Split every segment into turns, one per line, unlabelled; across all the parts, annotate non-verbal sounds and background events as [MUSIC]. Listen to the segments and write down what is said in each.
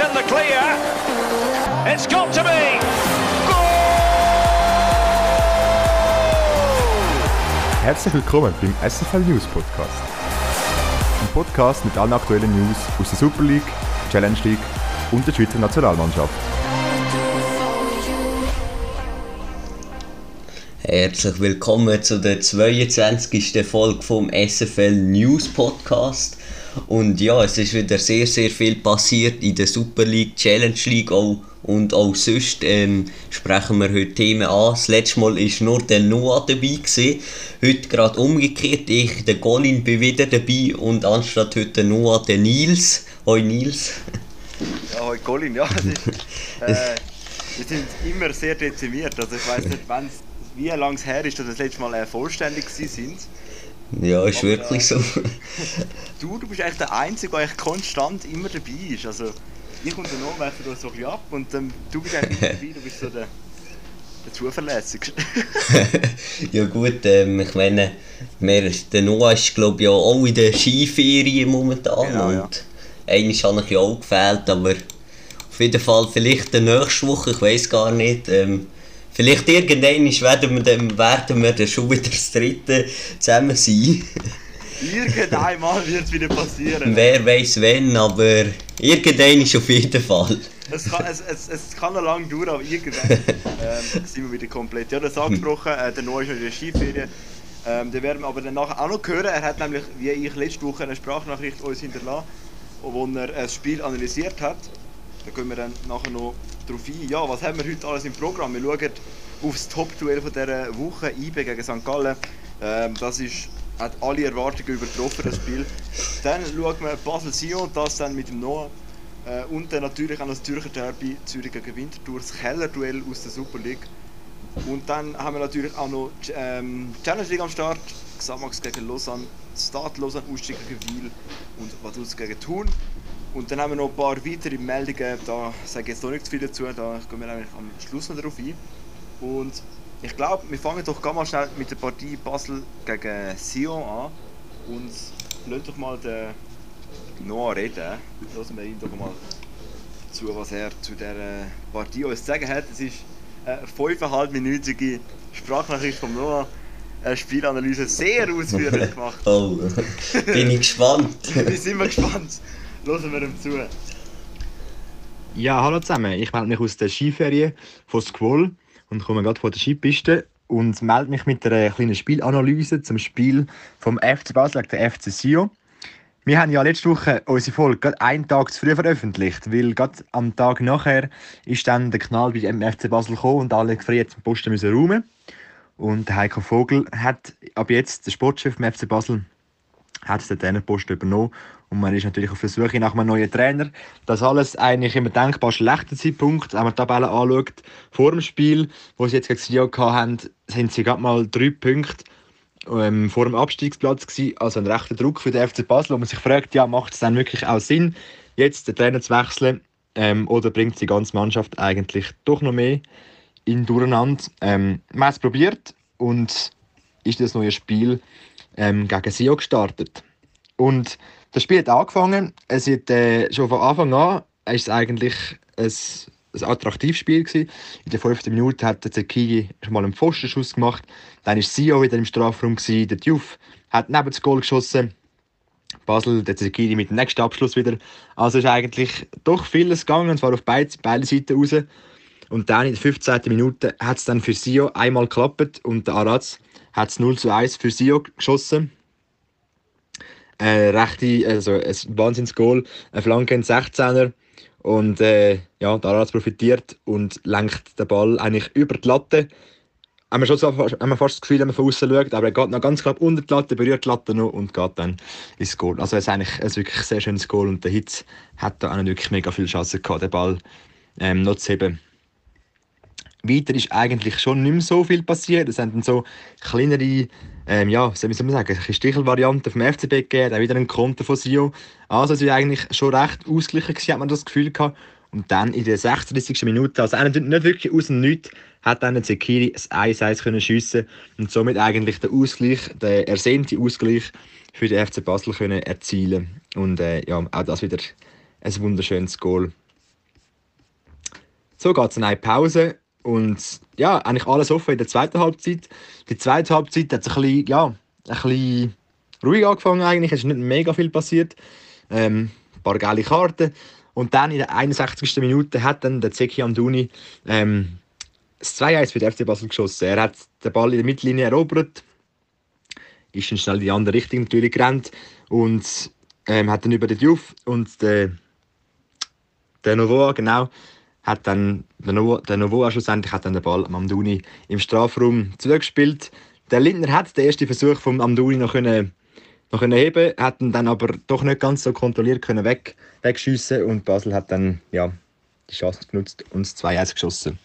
in the clear. It's got to be.
Herzlich willkommen beim SFL News Podcast. Ein Podcast mit allen aktuellen News aus der Super League, Challenge League und der Schweizer Nationalmannschaft.
Herzlich willkommen zu der 22. Folge vom SFL News Podcast. Und ja, es ist wieder sehr, sehr viel passiert in der Super League, Challenge League auch, und auch sonst ähm, sprechen wir heute Themen an. Das letzte Mal war nur der Noah dabei. Gewesen. Heute gerade umgekehrt, ich, der Colin, bin wieder dabei und anstatt heute der Noah, der Nils. Hoi Nils.
Ja, hoi Colin, ja. [LAUGHS] Ist, äh, wir sind immer sehr dezimiert. Also ich weiß nicht, wenn's, wie lange es her ist, dass wir das letzte Mal äh, vollständig sind.
Ja, ist
Aber,
wirklich so.
Du, du bist eigentlich der Einzige, der eigentlich konstant immer dabei ist. Also ich und der Noah werfen da so ein bisschen ab und ähm, du bist eigentlich immer dabei, du bist so der, der Zuverlässigste. [LAUGHS]
ja gut, ähm, ich meine, wir, der Noah ist glaube ich ja auch in der Skiferien momentan
Genau, ja.
und eigentlich habe ich ja auch gefehlt, aber auf jeden Fall vielleicht die nächste Woche, ich weiß gar nicht. Ähm, vielleicht irgendwann werden wir, dann, werden wir dann schon wieder das dritte zusammen sein.
Irgendeinmal wird es wieder passieren.
Wer weiß wenn, aber irgendwann ist auf jeden Fall.
Es kann, es, es, es kann noch lange dauern, aber irgendwann [LAUGHS] ähm, sind wir wieder komplett. Ja, das angesprochen, äh, der Noah ist noch in der Skiferien. Ähm, den werden wir aber dann nachher auch noch hören. Er hat nämlich, wie ich letzte Woche, eine Sprachnachricht uns hinterlassen, wo er ein Spiel analysiert hat. Da können wir dann nachher noch drauf ein. Ja, was haben wir heute alles im Programm? Wir schauen aufs Top-Duell von dieser Woche, IB gegen St. Gallen. Ähm, das ist, hat alle Erwartungen übertroffen, das Spiel. Dann schauen wir Basel-Sion, das dann mit dem Noah. Äh, und dann natürlich auch das Zürcher Derby, Zürich gegen Winterthur, das Keller-Duell aus der Super League. Und dann haben wir natürlich auch noch ähm, Challenge League am Start. Xamax gegen Lausanne, Start Lausanne, Ausstieg gegen Wiel und Vaduz gegen Thun. Und dann haben wir noch ein paar weitere Meldungen, da sage ich jetzt noch nicht zu viel dazu, da gehen wir eigentlich am Schluss noch darauf ein. Und ich glaube, wir fangen doch ganz mal schnell mit der Partie Basel gegen Sion an und lasst doch mal den Noah reden. Lassen wir ihn doch mal zu, was er zu dieser Partie uns zu sagen hat. Es ist eine 5,5-minütige Sprachnachricht von Noah. Eine Spielanalyse sehr ausführlich [LAUGHS] gemacht.
Oh, bin ich gespannt.
Wir sind mal gespannt. Hören wir ihm zu.
Ja, hallo zusammen. Ich melde mich aus der Skiferie von Squall und komme gerade von der Skipiste und melde mich mit einer kleinen Spielanalyse zum Spiel vom FC Basel gegen den FC Sion. Wir haben ja letzte Woche unsere Folge gerade einen Tag zu früh veröffentlicht, weil gerade am Tag nachher ist dann der Knall bei dem FC Basel gekommen und alle gefriert zum Posten müssen räumen. Und Heiko Vogel hat ab jetzt, der Sportchef vom FC Basel, hat den Trainerposten übernommen und man ist natürlich auf der Suche nach einem neuen Trainer. Das alles eigentlich im denkbar schlechten Zeitpunkt, wenn man die Tabelle anschaut. Vor dem Spiel, wo sie jetzt gegen Sion hatten, sind sie gerade mal drei Punkte ähm, vor dem Abstiegsplatz gewesen. Also ein rechter Druck für den FC Basel, wo man sich fragt, ja, macht es dann wirklich auch Sinn, jetzt den Trainer zu wechseln ähm, oder bringt die ganze Mannschaft eigentlich doch noch mehr in Durcheinander? Ähm, man hat es probiert und ist das neue Spiel ähm, gegen Sion gestartet. Und das Spiel hat angefangen. Es hat, äh, schon von Anfang an ist es eigentlich ein, ein attraktives Spiel gewesen. In der fünften Minute hat der Zekigi schon mal einen Pfostenschuss gemacht. Dann ist Sio wieder im Strafraum gewesen. Der Diouf hat neben das Goal geschossen. Basel, der Zekigi mit dem nächsten Abschluss wieder. Also ist eigentlich doch vieles gegangen, und zwar auf beide, beide Seiten raus. Und dann in der 15. Minute hat es dann für Sio einmal geklappt und der Araz hat es 0 zu 1 für Sio geschossen. Äh, rechte, also ein Wahnsinns-Goal, eine Flanke in 16er. Und äh, ja, der Araz profitiert und lenkt den Ball eigentlich über die Latte. Haben wir, schon so, haben wir fast das Gefühl, wenn man von außen schaut, aber er geht noch ganz knapp unter die Latte, berührt die Latte noch und geht dann ins Goal. Also es ist eigentlich ein wirklich sehr schönes Goal und der Hitz hat da auch nicht wirklich mega viele Chancen gehabt, den Ball ähm, noch zu heben. Weiter ist eigentlich schon nicht mehr so viel passiert. Es sind dann so kleinere, ähm, ja, soll man sagen, Stichelvarianten vom FCB gegeben, dann wieder ein Konter von Sio. Also es war eigentlich schon recht ausgeglichen, gewesen, hat man das Gefühl gehabt. Und dann in der 36. Minute, also nicht nicht wirklich aus dem Nichts, hat dann Zekiri ein 1-1 können schiessen und somit eigentlich den Ausgleich, den ersehnten Ausgleich für den FC Basel können erzielen Und äh, ja, auch das wieder ein wunderschönes Goal So geht es in eine Pause und ja, eigentlich alles offen in der zweiten Halbzeit. Die zweite Halbzeit hat es ein bisschen, ja, ein bisschen ruhig angefangen eigentlich, es ist nicht mega viel passiert. Ähm, ein paar geile Karten. Und dann in der 61. Minute hat dann der Zeki Amduni ähm, das 2-1 für den FC Basel geschossen. Er hat den Ball in der Mittellinie erobert, ist dann schnell in die andere Richtung natürlich gerannt und ähm, hat dann über den Diouf und der, der Novoa, genau, hat dann der Novoa, der Novoa schlussendlich hat dann den Ball am Amduni im Strafraum zurückgespielt. Der Lindner hat den ersten Versuch vom Amduni noch können noch können heben, hat ihn dann aber doch nicht ganz so kontrolliert können weg, wegschiessen und Basel hat dann ja, die Chance genutzt und 2-1 geschossen.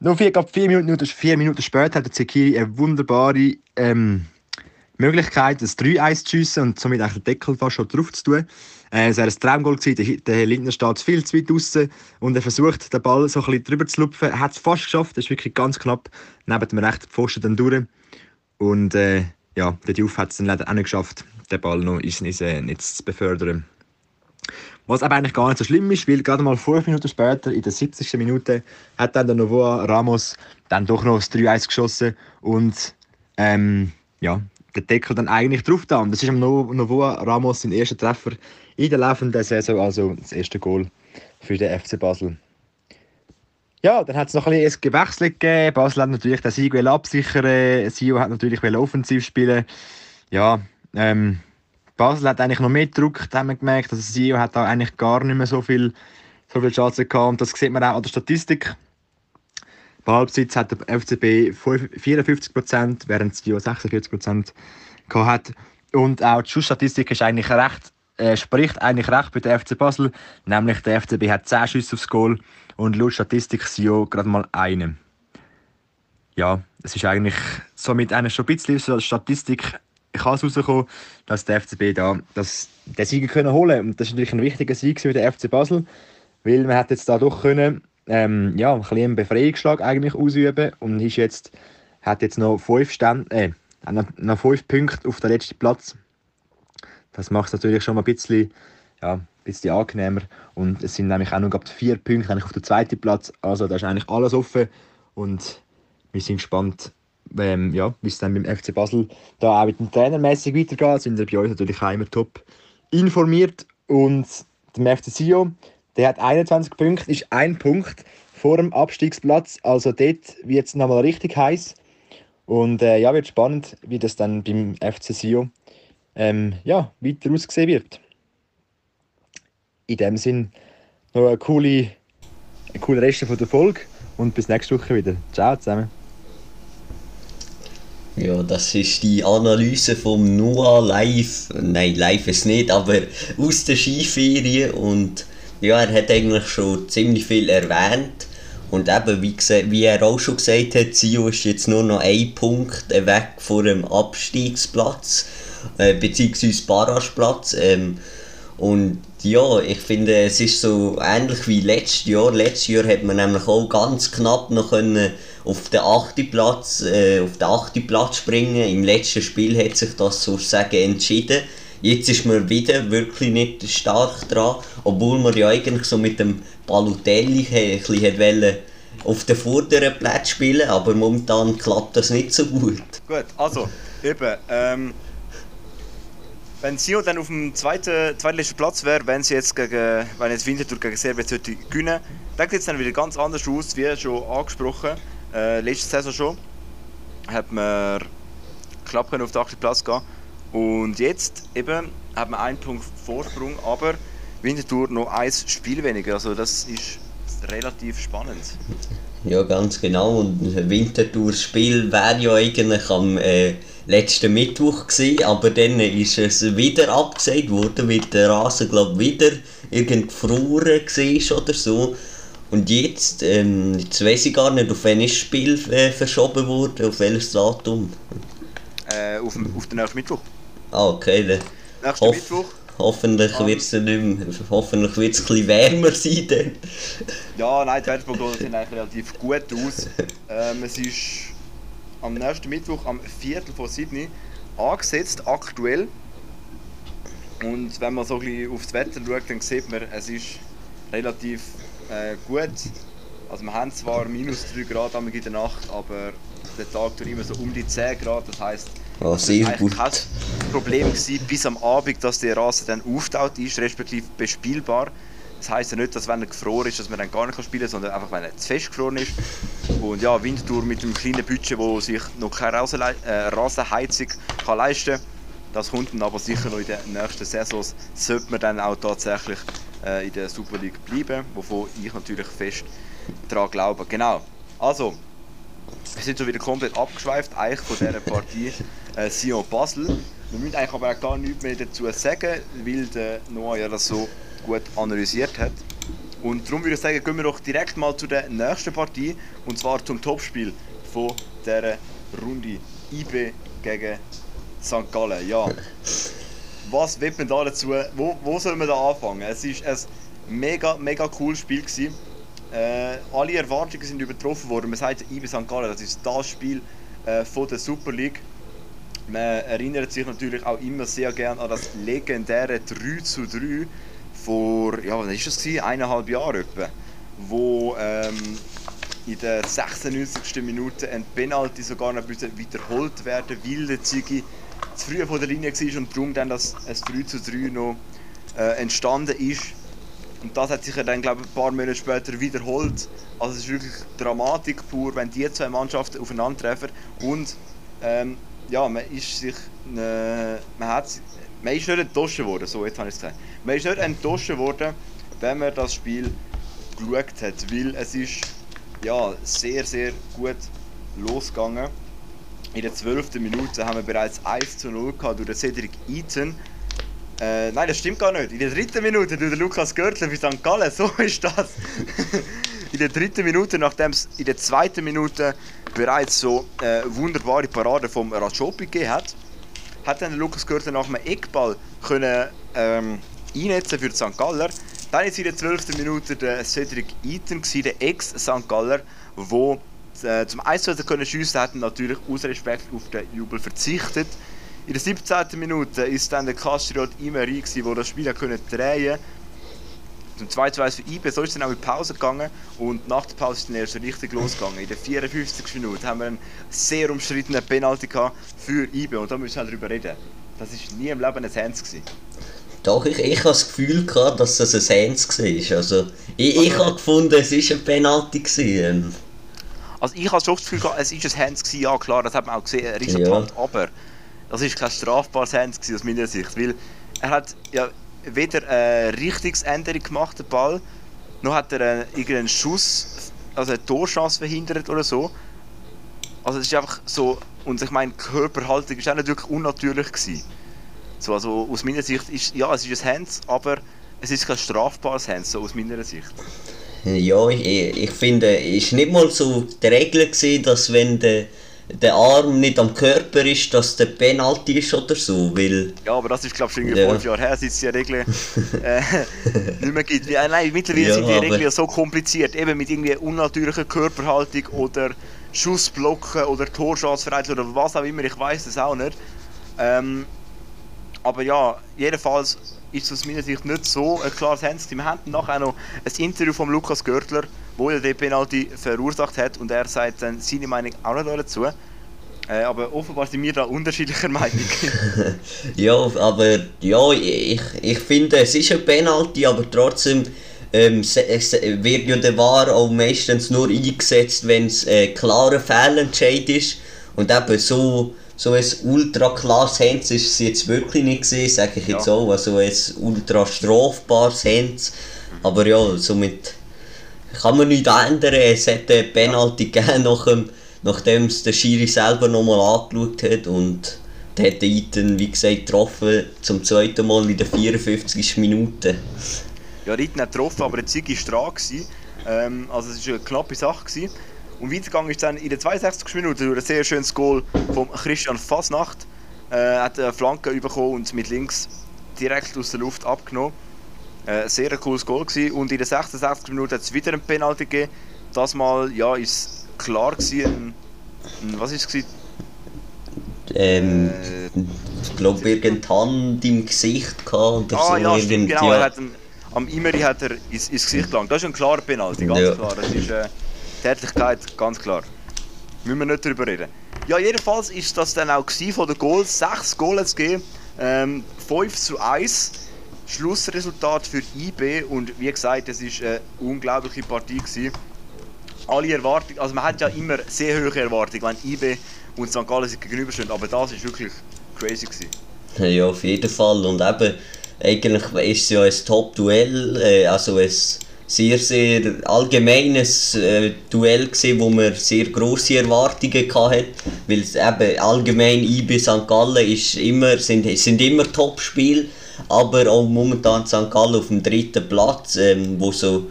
Nur vier, vier, Minuten, vier Minuten später hat der Zekiri eine wunderbare ähm, Möglichkeit, das 3-1 zu schiessen und somit den Deckel fast schon drauf zu tun. Äh, es war ein Traumgoal, der, der Lindner steht viel zu weit draußen und er versucht, den Ball so ein bisschen drüber zu lupfen. Er hat es fast geschafft, das ist wirklich ganz knapp neben dem rechten Pfosten dann durch. Und äh, ja, der Diouf hat es dann leider auch nicht geschafft, den Ball noch ins, ins äh, Netz zu befördern. Was aber eigentlich gar nicht so schlimm ist, weil gerade mal fünf Minuten später, in der 70. Minute, hat dann der Novoa Ramos dann doch noch das 3-1 geschossen und ähm, ja, der Deckel dann eigentlich drauf da. Und das ist am Novoa Ramos sein erster Treffer in der laufenden Saison, also das erste Goal für den FC Basel. Ja, dann hat es noch ein bisschen Gewechsel gegeben. Basel hat natürlich den Sieg absichern. Sio hat natürlich offensiv spielen. Ja, ähm, Basel hat eigentlich noch mehr Druck, haben wir gemerkt. Also Sio hat da eigentlich gar nicht mehr so viel, so viel Chancen gehabt. Und das sieht man auch an der Statistik. Ballbesitz hat der FCB 54%, während Sio 46% hat. Und auch die Schussstatistik ist eigentlich recht, äh, spricht eigentlich recht bei der FC Basel. Nämlich der FCB hat 10 Schüsse aufs Goal und laut Statistik Sio gerade mal einen. Ja, es ist eigentlich somit eine schon ein bisschen Statistik kann es rauskommen, dass der FCB da das, den Sieg holen Und das ist natürlich ein wichtiger Sieg für den FC Basel, weil man hat jetzt da doch können, ähm, ja, ein bisschen einen Befreiungsschlag eigentlich ausüben und ist jetzt, hat jetzt noch fünf, Stand, äh, noch, fünf Punkte auf den letzten Platz. Das macht es natürlich schon mal ein bisschen, ja, ein bisschen angenehmer. Und es sind nämlich auch noch vier Punkte eigentlich auf dem zweiten Platz. Also da ist eigentlich alles offen. Und wir sind gespannt, ähm, ja, wie es dann beim FC Basel da auch mit dem Trainermäßig weitergeht. Sind wir bei uns natürlich auch immer top informiert. Und der FC Sio, der hat 21 Punkte, ist ein Punkt vor dem Abstiegsplatz. Also dort wird es nochmal richtig heiß. Und äh, ja, wird spannend, wie das dann beim FC Sio ähm, ja, weiter aussehen wird. In dem Sinn noch eine coole, eine coole Reste von der Folge und bis nächste Woche wieder. Ciao zusammen.
Ja, das ist die Analyse vom Noah live. Nein, live ist nicht, aber aus der Skiferien. Und ja, er hat eigentlich schon ziemlich viel erwähnt. Und eben, wie, wie er auch schon gesagt hat, Sio ist jetzt nur noch ein Punkt weg vor dem Abstiegsplatz, äh, beziehungsweise Barrageplatz. Ähm, und ja, ich finde, es ist so ähnlich wie letztes Jahr. Letztes Jahr hat man nämlich auch ganz knapp noch können auf den achten Platz, äh, auf den achten Platz springen. Im letzten Spiel hat sich das sozusagen entschieden. Jetzt ist man wieder wirklich nicht stark dran, obwohl man ja eigentlich so mit dem Balotelli ein bisschen auf den vorderen Platz spielen, aber momentan klappt das nicht so gut.
Gut, also eben, ähm, wenn Sio dann auf dem zweiten, zweitletzten Platz wäre, wenn sie jetzt gegen, wenn jetzt Winterthur gegen Serbien gewinnen, dann sieht es dann wieder ganz anders aus, wie schon angesprochen äh, letzte Saison schon hat man knapp auf den 8. Platz gehen und jetzt eben hat man einen Punkt Vorsprung, aber Winterthur noch ein Spiel weniger, also das ist relativ spannend.
Ja, ganz genau. Und Winterthurs Spiel wäre ja eigentlich am äh, letzten Mittwoch gewesen, aber dann ist es wieder abgesagt worden, weil der Rasen, glaube wieder irgend gefroren war oder so. Und jetzt, ähm, jetzt weiß ich gar nicht, auf welches Spiel äh, verschoben wurde, auf welches Datum?
Äh, auf, auf den nächsten Mittwoch.
Ah, okay. Dann
Nächsten Hoff Mittwoch.
Hoffentlich ah. wird es nicht mehr, hoffentlich wird es etwas wärmer [LAUGHS] sein dann.
Ja, nein, die Wetterprognosen sehen eigentlich relativ gut aus. ähm, es ist am nächsten Mittwoch am Viertel von Sydney angesetzt, aktuell. Und wenn man so ein bisschen aufs Wetter schaut, dann sieht man, es ist relativ äh, gut. Also wir haben zwar minus 3 Grad in der Nacht, aber der Tag tut immer so um die 10 Grad. Das heisst,
Oh,
es
sehr
war
gut.
kein Problem gewesen, bis am Abend, dass der Rasen dann auftaut ist, respektive bespielbar. Das heisst ja nicht, dass wenn er gefroren ist, dass man dann gar nicht spielen kann, sondern einfach, wenn er zu fest gefroren ist. Und ja, Winterthur mit einem kleinen Budget, wo sich noch keine Rasenlei- äh, Rasenheizung kann leisten kann, das kommt dann aber sicher noch in den nächsten Saisons, sollte man dann auch tatsächlich äh, in der Super League bleiben, wovon ich natürlich fest daran glaube. Genau, also, wir sind schon wieder komplett abgeschweift eigentlich von dieser Partie [LAUGHS] äh, Sion Basel. Wir müssen eigentlich aber auch gar nichts mehr dazu sagen, weil der Noah ja das so gut analysiert hat. Und darum würde ich sagen, gehen wir doch direkt mal zu der nächsten Partie und zwar zum Topspiel von dieser Runde IB gegen St. Gallen. Ja, was wird man da dazu? Wo, wo soll man da anfangen? Es ist ein mega, mega cooles Spiel gewesen. Äh, alle Erwartungen sind übertroffen worden. Man sagt, IB St. Gallen, das ist das Spiel äh, von der Super League. Man erinnert sich natürlich auch immer sehr gern an das legendäre 3 zu 3 vor, ja, was ist das gewesen? Eineinhalb Jahren etwa. Wo ähm, in der 96. Minute ein Penalty sogar noch müssen wiederholt werden, weil der Ziggy zu früh von der Linie war und darum dann das ein 3 zu 3 noch äh, entstanden ist. Und das hat sich dann, glaube ich, ein paar Monate später wiederholt. Also es ist wirklich Dramatik pur, wenn die zwei Mannschaften aufeinandertreffen. Und ähm, ja, man ist sich, äh, man hat, man ist nicht enttäuscht worden, so jetzt habe ich es gesagt. Man ist nicht enttäuscht worden, wenn man das Spiel geschaut hat, weil es ist ja, sehr, sehr gut losgegangen. In der 12. Minute haben wir bereits 1 zu 0 gehabt durch Cedric Eaton. Äh, nein, das stimmt gar nicht. In der dritten Minute den Lukas Görtler für St. Gallen, [LAUGHS] so ist das. in der dritten Minute, nachdem es in der zweiten Minute bereits so äh, wunderbare Parade vom Rajopi gegeben hat, hat dann Lukas Görtler nach einem Eckball können, ähm, einnetzen für St. Galler. Dann ist in der 12. Minute der Cedric Eaton, der Ex-St. Galler, der äh, zum 1 zu können schiessen hat natürlich aus Respekt auf den Jubel verzichtet. In der 17. Minute ist dann der Castriot Imeri, der das Spiel können drehen zum 2 zu 1 für IB, so ist dann auch in Pause gegangen und nach der Pause ist dann erst richtig losgegangen. In der 54. Minute haben wir einen sehr umstrittenen Penalty gehabt für IB und da müssen wir halt drüber reden. Das war nie im Leben ein Hands. Gewesen.
Doch, ich, ich habe das Gefühl gehabt, dass das ein Hands war. Also, ich, ich habe gefunden, es war ein Penalty. Gewesen.
Also ich habe schon das Gefühl gehabt, es war ein Hands, gewesen. ja klar, das hat man auch gesehen, er ist
Ja.
ja. Hand, aber das ist kein strafbares gewesen, aus meiner Sicht, weil er hat ja weder eine Richtungsänderung gemacht, den Ball, noch hat er äh, irgendeinen Schuss, also eine Torchance verhindert oder so. Also es ist einfach so, und ich meine, die Körperhaltung ist auch nicht unnatürlich gewesen. So, also aus meiner Sicht ist, ja, es ist ein Hands, aber es ist kein strafbares Hands, so aus meiner Sicht.
Ja, ich, ich finde, es war nicht mal so die Regel, gewesen, dass wenn der, der Arm nicht am Körper ist, dass der Penalty ist oder so, weil...
Ja, aber das ist glaube ich schon irgendwie
Ja.
fünf Jahre her, seit es die Regeln [LAUGHS] äh, [LAUGHS] nicht mehr gibt. Wie- Nein, mittlerweile
Ja,
sind die
aber-
Regeln ja so kompliziert, eben mit irgendwie unnatürlicher Körperhaltung oder Schussblocken oder Torschanceverhältnis oder was auch immer, ich weiß es auch nicht. Ähm, aber ja, jedenfalls ist es aus meiner Sicht nicht so ein klares Hands. Wir haben nachher noch ein Interview von Lukas Görtler, wo er den Penalty verursacht hat und er sagt dann seine Meinung auch noch dazu. Äh, aber offenbar sind wir da unterschiedlicher [LAUGHS] Meinung. [LAUGHS]
Ja, aber ja, ich, ich finde, es ist ein Penalty, aber trotzdem ähm, es wird ja der VAR auch meistens nur eingesetzt, wenn es ein klarer Fehlentscheid ist. Und eben so, so ein ultra klares Hands ist es jetzt wirklich nicht gesehen, sage ich jetzt
Ja.
auch. Also ein ultra strafbares Hands. Aber ja, somit kann man nichts ändern. Es hat eine Penalty gegeben, nach dem, nachdem es der Schiri selber nochmal angeschaut hat. Und der hat Eiten, wie gesagt, getroffen, zum zweiten Mal in der 54. Minute.
Ja, Ritten hat getroffen, aber der Ziggy war dran. Ähm, also es war eine knappe Sache. Gewesen. Und weitergegangen ist dann in der 62. Minute durch ein sehr schönes Goal von Christian Fasnacht. Äh, er hat eine Flanke bekommen und mit links direkt aus der Luft abgenommen. Äh, ein sehr cooles Goal gewesen. Und in der 66. Minute hat es wieder einen Penalty gegeben. Das Mal ja, ist klar gewesen, ein, ein, was ist es?
Ähm,
Äh,
ich glaube, irgendeine Hand im Gesicht gehabt oder
Ah
so.
ja, stimmt, genau.
ja.
Er hat einen, am Imeri hat er ins, ins Gesicht gelangt. Das ist ein klarer Penalty, ganz
Ja.
klar. Das ist äh, Tätigkeit, ganz klar. Müssen wir nicht darüber reden. Ja, jedenfalls ist das dann auch von den Goals. Sechs Goals zu geben, ähm, 5 zu 1. Schlussresultat für IB und wie gesagt, es ist eine unglaubliche Partie gewesen. Alle Erwartungen, also man hat ja immer sehr hohe Erwartungen, wenn IB und St. Gallen sich gegenüberstehen, aber das ist wirklich crazy gewesen.
Ja, auf jeden Fall. Und eben, eigentlich ist es ja ein Top-Duell, äh, also ein sehr, sehr allgemeines äh, Duell gewesen, wo man sehr grosse Erwartungen hatte. Weil eben allgemein IB St. Gallen ist immer, sind, sind immer Top-Spiele, aber auch momentan St. Gallen auf dem dritten Platz, ähm, wo so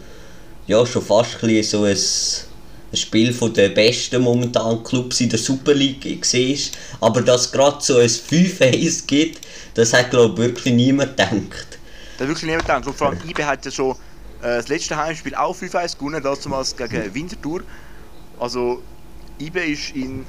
ja, schon fast ein so ein, ein Spiel von den besten momentanen Clubs in der Super League war. Aber dass es gerade so ein 5-1 gibt, das hat glaube ich wirklich niemand gedacht.
Da hat wirklich niemand gedacht. Und vor allem IB hat ja schon äh, das letzte Heimspiel auch 5-1 gewonnen, damals gegen Winterthur. Also IB ist in,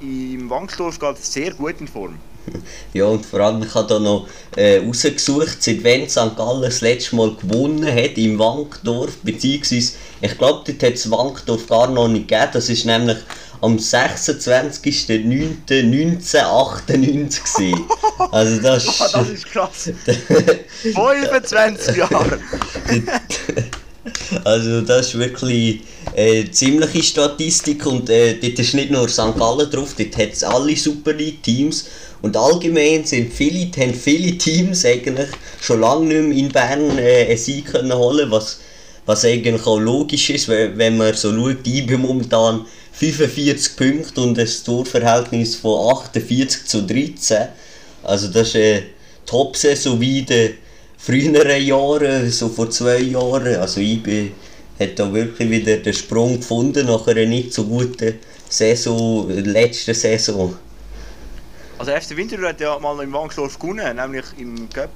im Wankdorf gerade sehr gut in Form. [LAUGHS]
Ja, und vor allem, ich habe da noch äh, rausgesucht, seit wann St. Gallen das letzte Mal gewonnen hat im Wankdorf, beziehungsweise, ich glaube, dort hat es Wankdorf gar noch nicht gegeben, das ist nämlich am 26.09.1998 gewesen. Also das [LAUGHS] ist...
Ah, das ist krass. [LAUGHS] 25 Jahre.
Also das ist wirklich äh, ziemliche Statistik und äh, dort ist nicht nur St. Gallen drauf, dort hat es alle Super League Teams und allgemein sind viele, haben viele Teams eigentlich schon lange nicht mehr in Bern äh, einen Sieg können holen, was, was eigentlich auch logisch ist, wenn, wenn man so schaut, die IB momentan 45 Punkte und ein Torverhältnis von 48 zu 13. Also das ist eine Top-Saison wie in den früheren Jahren, so vor zwei Jahren. Also IB hat da wirklich wieder den Sprung gefunden nach einer nicht so guten Saison, letzten Saison.
Also FC Winterthur hat ja mal noch im Wankdorf gewonnen, nämlich im Cup.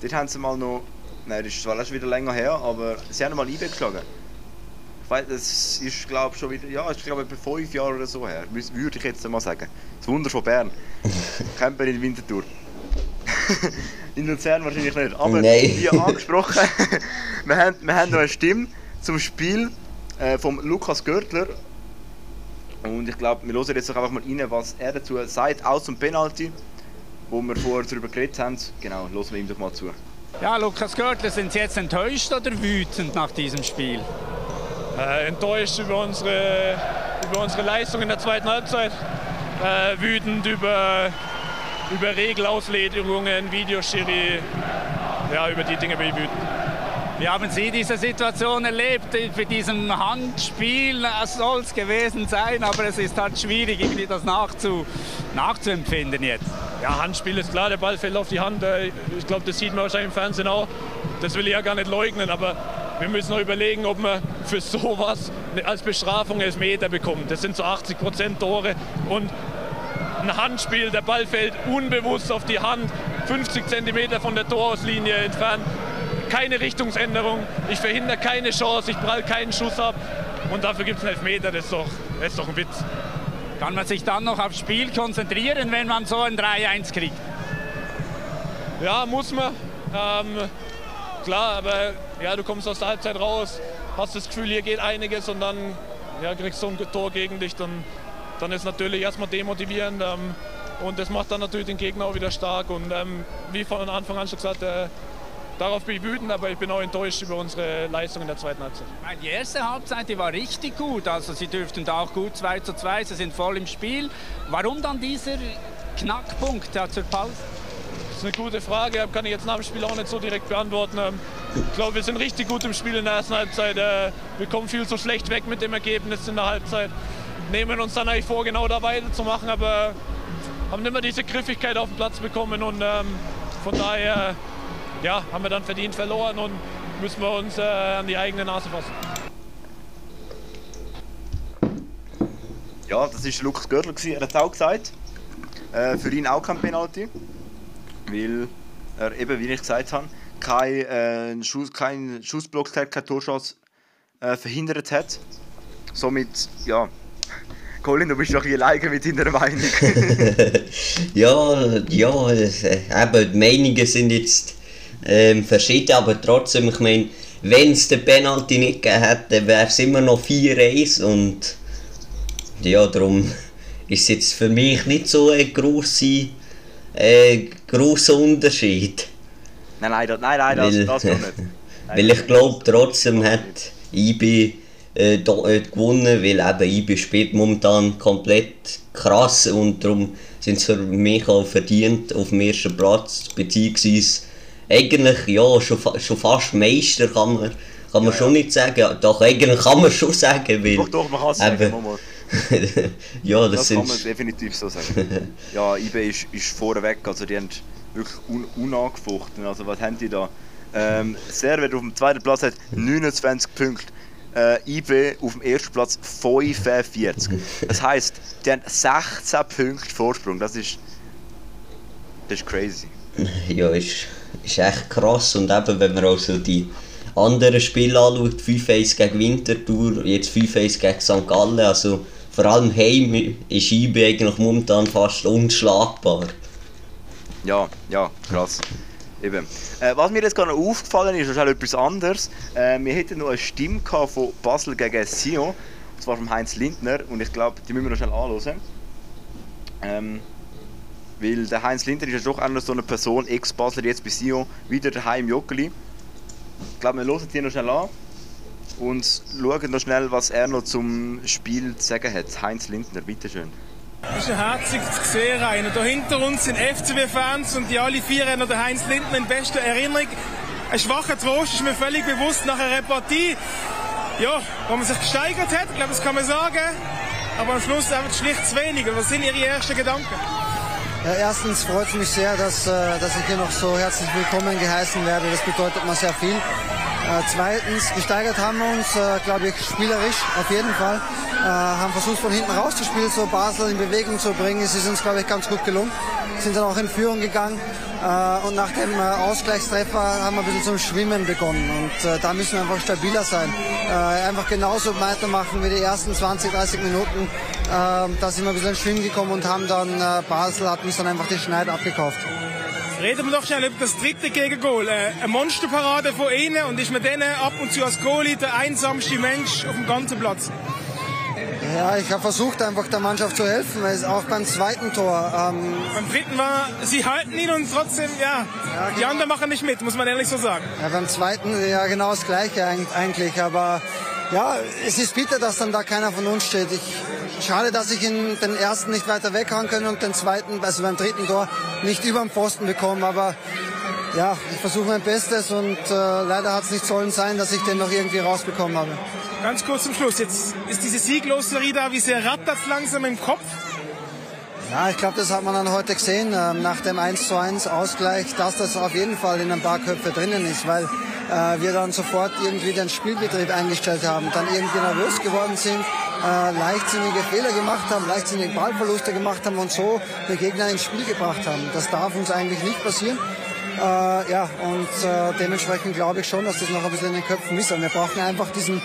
Dort haben sie mal noch... Nein, das ist zwar erst wieder länger her, aber sie haben mal IB geschlagen. Ich weiß, das ist glaube schon wieder... Ja, ist glaube etwa fünf Jahre oder so her, würde ich jetzt mal sagen. Das Wunder von Bern. [LAUGHS] Kennt man in Winterthur. [LAUGHS] in Luzern wahrscheinlich nicht. Aber
Nein.
wie angesprochen, [LAUGHS] wir, haben, wir haben noch eine Stimme zum Spiel äh, vom Lukas Görtler. Und ich glaube, wir hören jetzt doch einfach mal rein, was er dazu sagt, aus dem Penalty, wo wir vorher darüber geredet haben. Genau, hören wir ihm doch mal zu.
Ja, Lukas Görtler, sind Sie jetzt enttäuscht oder wütend nach diesem Spiel?
äh, enttäuscht über unsere, über unsere Leistung in der zweiten Halbzeit, äh, wütend über, über Regelauslegungen, Videoschiri, ja, über die Dinge bin ich wütend.
Wie haben Sie diese Situation erlebt? Für diesem Handspiel Es soll es gewesen sein, aber es ist halt schwierig, irgendwie das nachzu, nachzuempfinden jetzt.
Ja, Handspiel ist klar, der Ball fällt auf die Hand. äh, Ich glaube, das sieht man wahrscheinlich im Fernsehen auch. Das will ich ja gar nicht leugnen, aber wir müssen noch überlegen, ob man für sowas als Bestrafung Elfmeter bekommt. Das sind so 80 Prozent Tore und ein Handspiel, der Ball fällt unbewusst auf die Hand, 50 Zentimeter von der Torauslinie entfernt. Keine Richtungsänderung, ich verhindere keine Chance, ich prall keinen Schuss ab und dafür gibt es einen Elfmeter, das ist, doch, das ist doch ein Witz.
Kann man sich dann noch aufs Spiel konzentrieren, wenn man so ein 3-1 kriegt?
Ja, muss man. Ähm, klar, aber ja, du kommst aus der Halbzeit raus, hast das Gefühl, hier geht einiges und dann ja, kriegst du ein Tor gegen dich, dann, dann ist natürlich erstmal demotivierend. Ähm, und das macht dann natürlich den Gegner auch wieder stark. Und ähm, wie von Anfang an schon gesagt, äh, darauf bin ich wütend, aber ich bin auch enttäuscht über unsere Leistung in der zweiten Halbzeit.
Die erste Halbzeit die war richtig gut. Also Sie dürften da auch gut 2 zu 2, Sie sind voll im Spiel. Warum dann dieser Knackpunkt zur Pause?
Das ist eine gute Frage, kann ich jetzt nach dem Spiel auch nicht so direkt beantworten. Ähm, Ich glaube, wir sind richtig gut im Spiel in der ersten Halbzeit. Äh, Wir kommen viel zu schlecht weg mit dem Ergebnis in der Halbzeit. Nehmen uns dann eigentlich vor, genau da weiterzumachen, aber haben nicht mehr diese Griffigkeit auf den Platz bekommen und ähm, von daher ja, haben wir dann verdient verloren und müssen wir uns äh, an die eigene Nase fassen.
Ja, das war Lukas Görtler. gewesen. Er hat es auch gesagt. Äh, für ihn auch kein Penalty. Weil er eben, wie ich gesagt habe, keinen äh, Schuss, kein Schuss blockiert hat, keine Torchance äh, verhindert hat. Somit, ja. [LAUGHS] Colin, du bist doch ein alleine mit deiner Meinung. [LAUGHS]
ja, ja, es, äh, eben, die Meinungen sind jetzt ähm, verschieden, aber trotzdem, ich meine, wenn es den Penalty nicht gegeben hätte, wäre es immer noch 4-1 und ja, darum ist es jetzt für mich nicht so ein grosser, äh, grosser Unterschied.
Nein, nein, das, nein, nein, das,
Weil-
das nicht. [LAUGHS] Nein,
Weil ich glaube, trotzdem hat IB äh, äh, gewonnen, weil eben IB spielt momentan komplett krass und darum sind sie für mich auch verdient auf dem ersten Platz, beziehungsweise eigentlich ja, schon, schon fast Meister kann man, kann man
Ja,
schon nicht sagen, doch eigentlich kann man schon sagen, weil
Doch, doch, man kann es sagen. [LAUGHS]
ja, das,
Das kann man definitiv so sagen. ja, IB ist, ist vorweg, also die haben wirklich un unangefochten. Also was haben die da? Ähm, Servet auf dem zweiten Platz hat 29 Punkte. Äh, IB auf dem ersten Platz 45. Das heisst, die haben 16 Punkte Vorsprung. Das ist. Das ist crazy.
ja, ist, ist echt krass und eben, wenn man also die anderen Spiele anschaut, 5-1 gegen Winterthur, jetzt 5-1 gegen St. Gallen, also vor allem heim ist IB eigentlich momentan fast unschlagbar.
Ja, ja, krass. Eben. Äh, was mir jetzt gerade noch aufgefallen ist, ist halt etwas anderes. Äh, wir hätten noch eine Stimme von Basel gegen Sion, und zwar von Heinz Lindner, und ich glaube, die müssen wir noch schnell anhören. Ähm, weil der Heinz Lindner ist ja doch auch noch so eine Person, Ex-Basler jetzt bei Sion, wieder daheim im Joggeli. Ich glaube, wir hören die noch schnell an und schauen noch schnell, was er noch zum Spiel zu sagen hat. Heinz Lindner, bitteschön.
Es ist ein herzig zu sehen. Und da hinter uns sind FCB-Fans und die alle vier haben den Heinz Lindner in bester Erinnerung. Ein schwacher Trost ist mir völlig bewusst nach einer Repartie, ja, wo man sich gesteigert hat, ich glaube, das kann man sagen. Aber am Schluss einfach schlicht zu wenig. Was sind Ihre ersten Gedanken?
Ja, erstens freut es mich sehr, dass, äh, dass ich hier noch so herzlich willkommen geheißen werde. Das bedeutet mir sehr viel. Äh, zweitens, gesteigert haben wir uns, äh, glaube ich, spielerisch auf jeden Fall. Äh, haben versucht von hinten rauszuspielen, so Basel in Bewegung zu bringen. Es ist uns, glaube ich, ganz gut gelungen. Sind dann auch in Führung gegangen. Äh, und nach dem äh, Ausgleichstreffer haben wir ein bisschen zum Schwimmen begonnen. Und äh, da müssen wir einfach stabiler sein. Äh, einfach genauso weitermachen wie die ersten 20, 30 Minuten. Äh, da sind wir ein bisschen ins Schwimmen gekommen und haben dann, äh, Basel hat uns dann einfach die Schneid abgekauft.
Reden wir doch schnell über das dritte Gegengol. Äh, eine Monsterparade von ihnen und ist mit denen ab und zu als Goalie der einsamste Mensch auf dem ganzen Platz.
Ja, ich habe versucht, einfach der Mannschaft zu helfen, weil es auch beim zweiten Tor. Ähm,
Beim dritten war, sie halten ihn und trotzdem, ja, die anderen machen nicht mit, muss man ehrlich so sagen.
ja, beim zweiten ja genau das Gleiche eig- eigentlich, aber ja, es ist bitter, dass dann da keiner von uns steht. Ich, schade, dass ich in den ersten nicht weiter weghauen können und den zweiten, also beim dritten Tor, nicht über den Pfosten bekommen, aber ja, ich versuche mein Bestes und äh, leider hat es nicht sollen sein, dass ich den noch irgendwie rausbekommen habe.
Ganz kurz zum Schluss, jetzt ist diese Sieglosserie da, wie sehr rattert langsam im Kopf?
Ja, ich glaube, das hat man dann heute gesehen, ähm, nach dem 1 zu 1 Ausgleich, dass das auf jeden Fall in ein paar Köpfe drinnen ist, weil äh, wir dann sofort irgendwie den Spielbetrieb eingestellt haben, dann irgendwie nervös geworden sind, äh, leichtsinnige Fehler gemacht haben, leichtsinnige Ballverluste gemacht haben und so den Gegner ins Spiel gebracht haben. Das darf uns eigentlich nicht passieren. Äh, ja, und äh, dementsprechend glaube ich schon, dass das noch ein bisschen in den Köpfen ist. Und wir brauchen einfach diesen,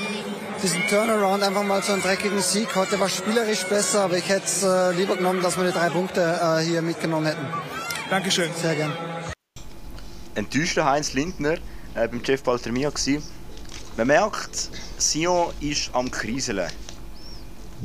diesen Turnaround, einfach mal so einen dreckigen Sieg. Heute war spielerisch besser, aber ich hätte es äh, lieber genommen, dass wir die drei Punkte äh, hier mitgenommen hätten.
Dankeschön.
Sehr gern.
enttäuschter Heinz Lindner äh, beim Jeff Baltermia gsi. Man merkt, Sion ist am Kriseln.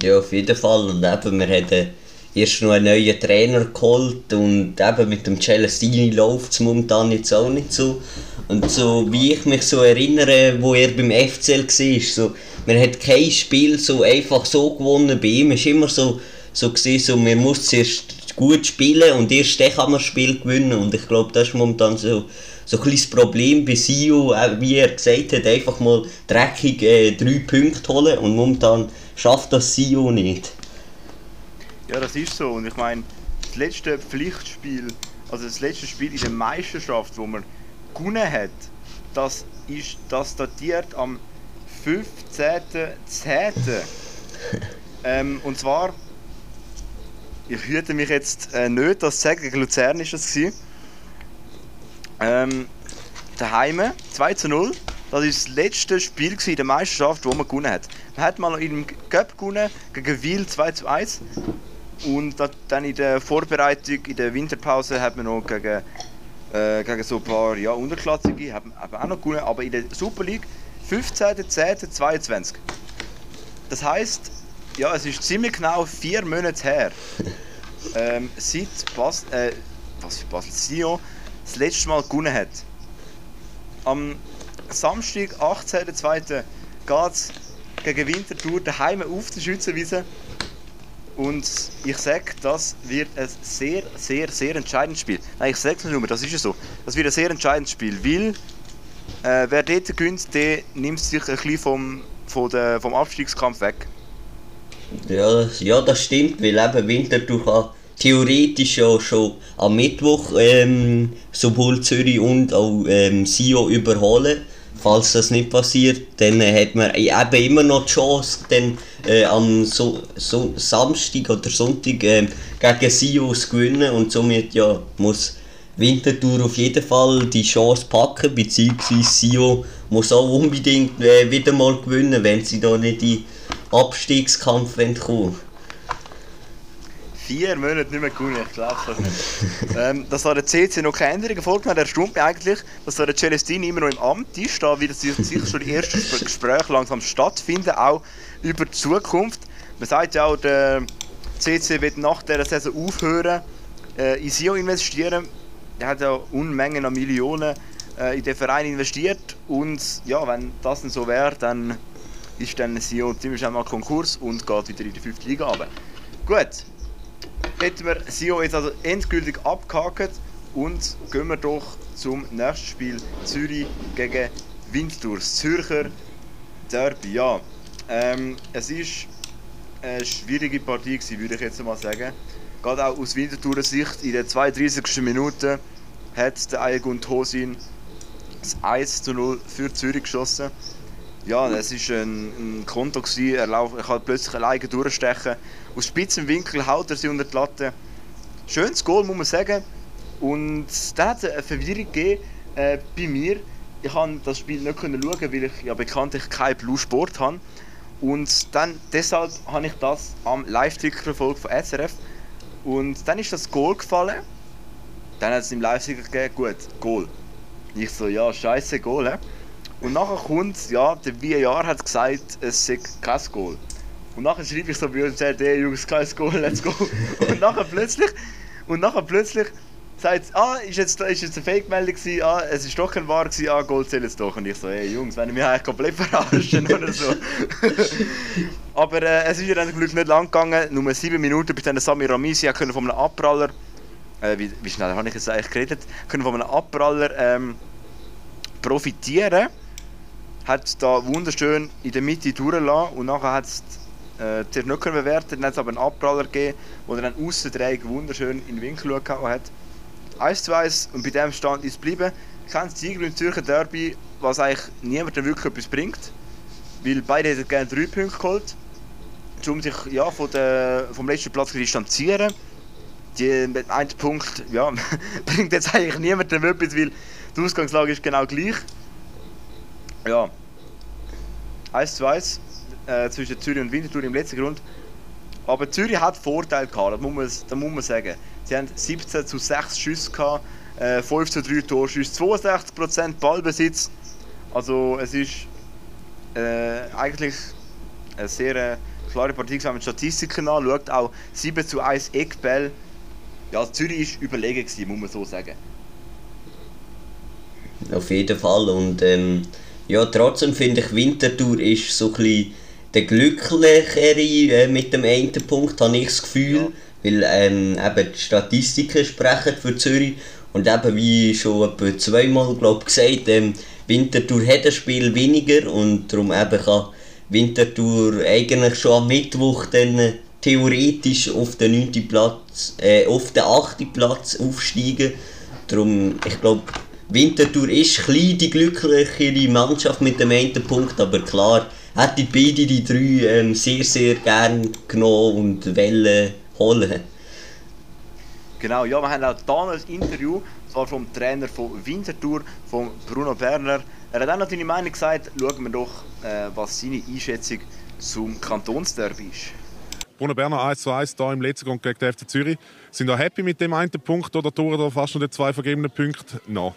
Ja, auf jeden Fall. Und eben, wir haben erst noch einen neuen Trainer geholt und eben mit dem Celestini läuft es momentan jetzt auch nicht so. Und so wie ich mich so erinnere, wo er beim FCL war, so, man hat kein Spiel so einfach so gewonnen bei ihm. Es ist immer so, so gewesen, so, man muss zuerst gut spielen und erst dann kann man das Spiel gewinnen. Und ich glaube, das ist momentan so, so ein kleines Problem bei Sio, auch wie er gesagt hat, einfach mal dreckig äh, drei Punkte holen und momentan schafft das Sio nicht.
Ja, das ist so. Und ich meine, das letzte Pflichtspiel, also das letzte Spiel in der Meisterschaft, wo man gewonnen hat, das ist das datiert am 15.10. [LAUGHS] ähm, und zwar, ich hüte mich jetzt äh, nicht, das zu sagen, gegen Luzern ist das gewesen. Ähm, daheim, 2 zu 0. Das war das letzte Spiel in der Meisterschaft, wo man gewonnen hat. Man hat mal in dem Cup gewonnen, gegen Wiel 2 zu 1. Und da- dann in der Vorbereitung, in der Winterpause, hat man noch gegen äh, gegen so ein paar ja, Unterklassige, haben, haben auch noch gewonnen, aber in der Super League 15.10.22. Das heisst, ja, es ist ziemlich genau vier Monate her, [LAUGHS] ähm, seit Bas äh, was für Basel Sion das letzte Mal gewonnen hat. Am Samstag, 18.02. geht es gegen Winterthur daheim auf der Schützenwiese. Und ich sage, das wird ein sehr, sehr, sehr entscheidendes Spiel. Nein, ich sage es nicht nur, das ist ja so. Das wird ein sehr entscheidendes Spiel, weil äh, wer dort gewinnt, der nimmt sich ein bisschen vom, von der, vom Abstiegskampf weg.
Ja, ja, das stimmt, weil eben Winterthur kann theoretisch ja schon am Mittwoch ähm, sowohl Zürich und auch ähm, Sio überholen. Falls das nicht passiert, dann äh, hat man eben immer noch die Chance, dann, äh, am so so Samstag oder Sonntag äh, gegen Sio zu gewinnen und somit ja, muss Winterthur auf jeden Fall die Chance packen, beziehungsweise Sio muss auch unbedingt äh, wieder mal gewinnen, wenn sie da nicht in Abstiegskampf kommen. Wollen
vier Monate nicht mehr gewonnen, ich glaube [LAUGHS] ähm, dass da der CC noch keine Änderungen vorgenommen hat, erstaunt mich eigentlich, dass da der Celestini immer noch im Amt. Ist, da sich sicher schon die ersten Gespräche langsam stattfinden, auch über die Zukunft. Man sagt ja auch, der CC wird nach dieser Saison aufhören, äh, in SIO investieren. Er hat ja Unmengen an Millionen äh, in den Verein investiert und ja, wenn das dann so wäre, dann ist dann SIO ziemlich schnell mal Konkurs und geht wieder in die 5. Liga runter. Gut, hätten wir Sio jetzt also endgültig abgehakt und gehen wir doch zum nächsten Spiel Zürich gegen Winterthur, das Zürcher Derby. Ja, ähm, es ist eine schwierige Partie gewesen, würde ich jetzt mal sagen. Gerade auch aus Winterthurer Sicht in der 32. Minute hat der Ayegun Tosin das 1 zu 0 für Zürich geschossen. Ja, es war ein, ein Konto, gewesen. er, lauf, er kann plötzlich alleine durchstechen. Aus spitzem Winkel haut er sie unter die Latte. Schönes Goal, muss man sagen. Und da hat eine Verwirrung gegeben äh, bei mir. Ich konnte das Spiel nicht schauen, weil ich ja bekanntlich kein Blue Sport habe. Und dann, deshalb habe ich das am Live-Ticker verfolgt von SRF. Und dann ist das Goal gefallen. Dann hat es im Live-Ticker gegeben, gut, Goal. Ich so, ja, scheiße Goal. He? Und nachher kommt, ja, der VAR hat gesagt, es sei kein Goal. Und nachher schreibe ich so bei uns hey Jungs, kein Goal, let's go. [LAUGHS] und nachher plötzlich, und nachher plötzlich sagt ah, ist jetzt, ist jetzt eine Fake-Meldung gewesen, ah, es ist doch kein Wahr gewesen, ah, Goal zählt jetzt doch. Und ich so, hey Jungs, wenn ihr mich eigentlich komplett verarschen oder so. [LAUGHS] Aber äh, es ist ja dann zum Glück nicht lang gegangen, nur sieben Minuten, bis dann Sami Ramisi können von einem Abpraller, äh, wie, wie schnell habe ich jetzt eigentlich geredet, können von einem Abpraller ähm, profitieren hat da wunderschön in der Mitte durchgelassen und nachher hat es äh, zuerst nicht können bewerten, dann hat es aber einen Abpraller gegeben, wo er dann Aussendreieck wunderschön in den Winkel gehauen hat. 1 zu 1 und bei dem Stand ist geblieben. Kein Sieger im Zürcher Derby, was eigentlich niemandem wirklich etwas bringt, weil beide hätten gerne drei Punkte geholt, um sich ja, von der, vom letzten Platz zu distanzieren. Die, ein Punkt ja, [LAUGHS] bringt jetzt eigentlich niemandem etwas, weil die Ausgangslage ist genau gleich. Ja. 1 zu 1 äh, zwischen Zürich und Winterthur im letzten Grund. Aber Zürich hat Vorteil gehabt, das muss man, das muss man sagen. Sie haben 17 zu 6 Schüsse gehabt, äh, 5 zu 3 Torschüsse, 62% Ballbesitz. Also es ist äh, eigentlich eine sehr äh, klare Partie, wenn man die Statistiken anschaut. Auch 7 zu 1 Eckball. Ja, Zürich war überlegen, gewesen, muss man so sagen.
Auf jeden Fall und ähm, ja, trotzdem finde ich, Winterthur ist so ein bisschen der glücklichere äh, mit dem einen Punkt, habe ich das Gefühl. Ja. Weil ähm, eben die Statistiken sprechen für Zürich. Und eben, wie schon etwa zweimal glaub, gesagt, ähm, Winterthur hat ein Spiel weniger und darum eben kann Winterthur eigentlich schon am Mittwoch dann äh, theoretisch auf den 9. Platz, äh, auf den 8. Platz aufsteigen. Darum, ich glaube, Winterthur ist klein die glücklichere Mannschaft mit dem einen Punkt, aber klar hätte beide die drei ähm, sehr, sehr gern genommen und wollen holen.
Genau, ja, wir haben auch da ein Interview, zwar vom Trainer von Winterthur, von Bruno Berner. Er hat auch noch seine Meinung gesagt, schauen wir doch, äh, was seine Einschätzung zum Kantonsderby ist.
Bruno Berner 1 zu 1 hier im letzten Grund gegen den FC Zürich. Sind ihr happy mit dem einen Punkt oder dauern da fast noch die zwei vergebenen Punkte noch?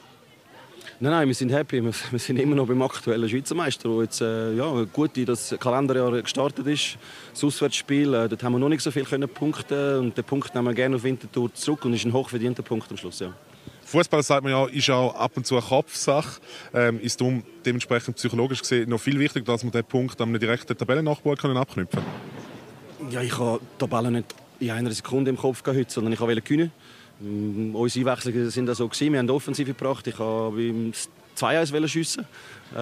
Nein, nein, wir sind happy. Wir, wir sind immer noch beim aktuellen Schweizer Meister, der jetzt äh, ja, gut in das Kalenderjahr gestartet ist. Das Auswärtsspiel, äh, dort haben wir noch nicht so viel können punkten und den Punkt nehmen wir gerne auf Winterthur zurück und ist ein hochverdienter Punkt am Schluss. Ja.
Fußball sagt man ja, ist auch ab und zu eine Kopfsache. Ähm, ist darum dementsprechend psychologisch gesehen noch viel wichtiger, dass man den Punkt an einem direkten Tabellennachbar abknüpfen kann.
Ja, ich habe die Tabelle nicht in einer Sekunde im Kopf gehabt, sondern ich wollte gewinnen. Mm, unsere Einwechslungen sind so gewesen. Wir haben Offensive gebracht. Ich im 2-1 schiessen. Äh,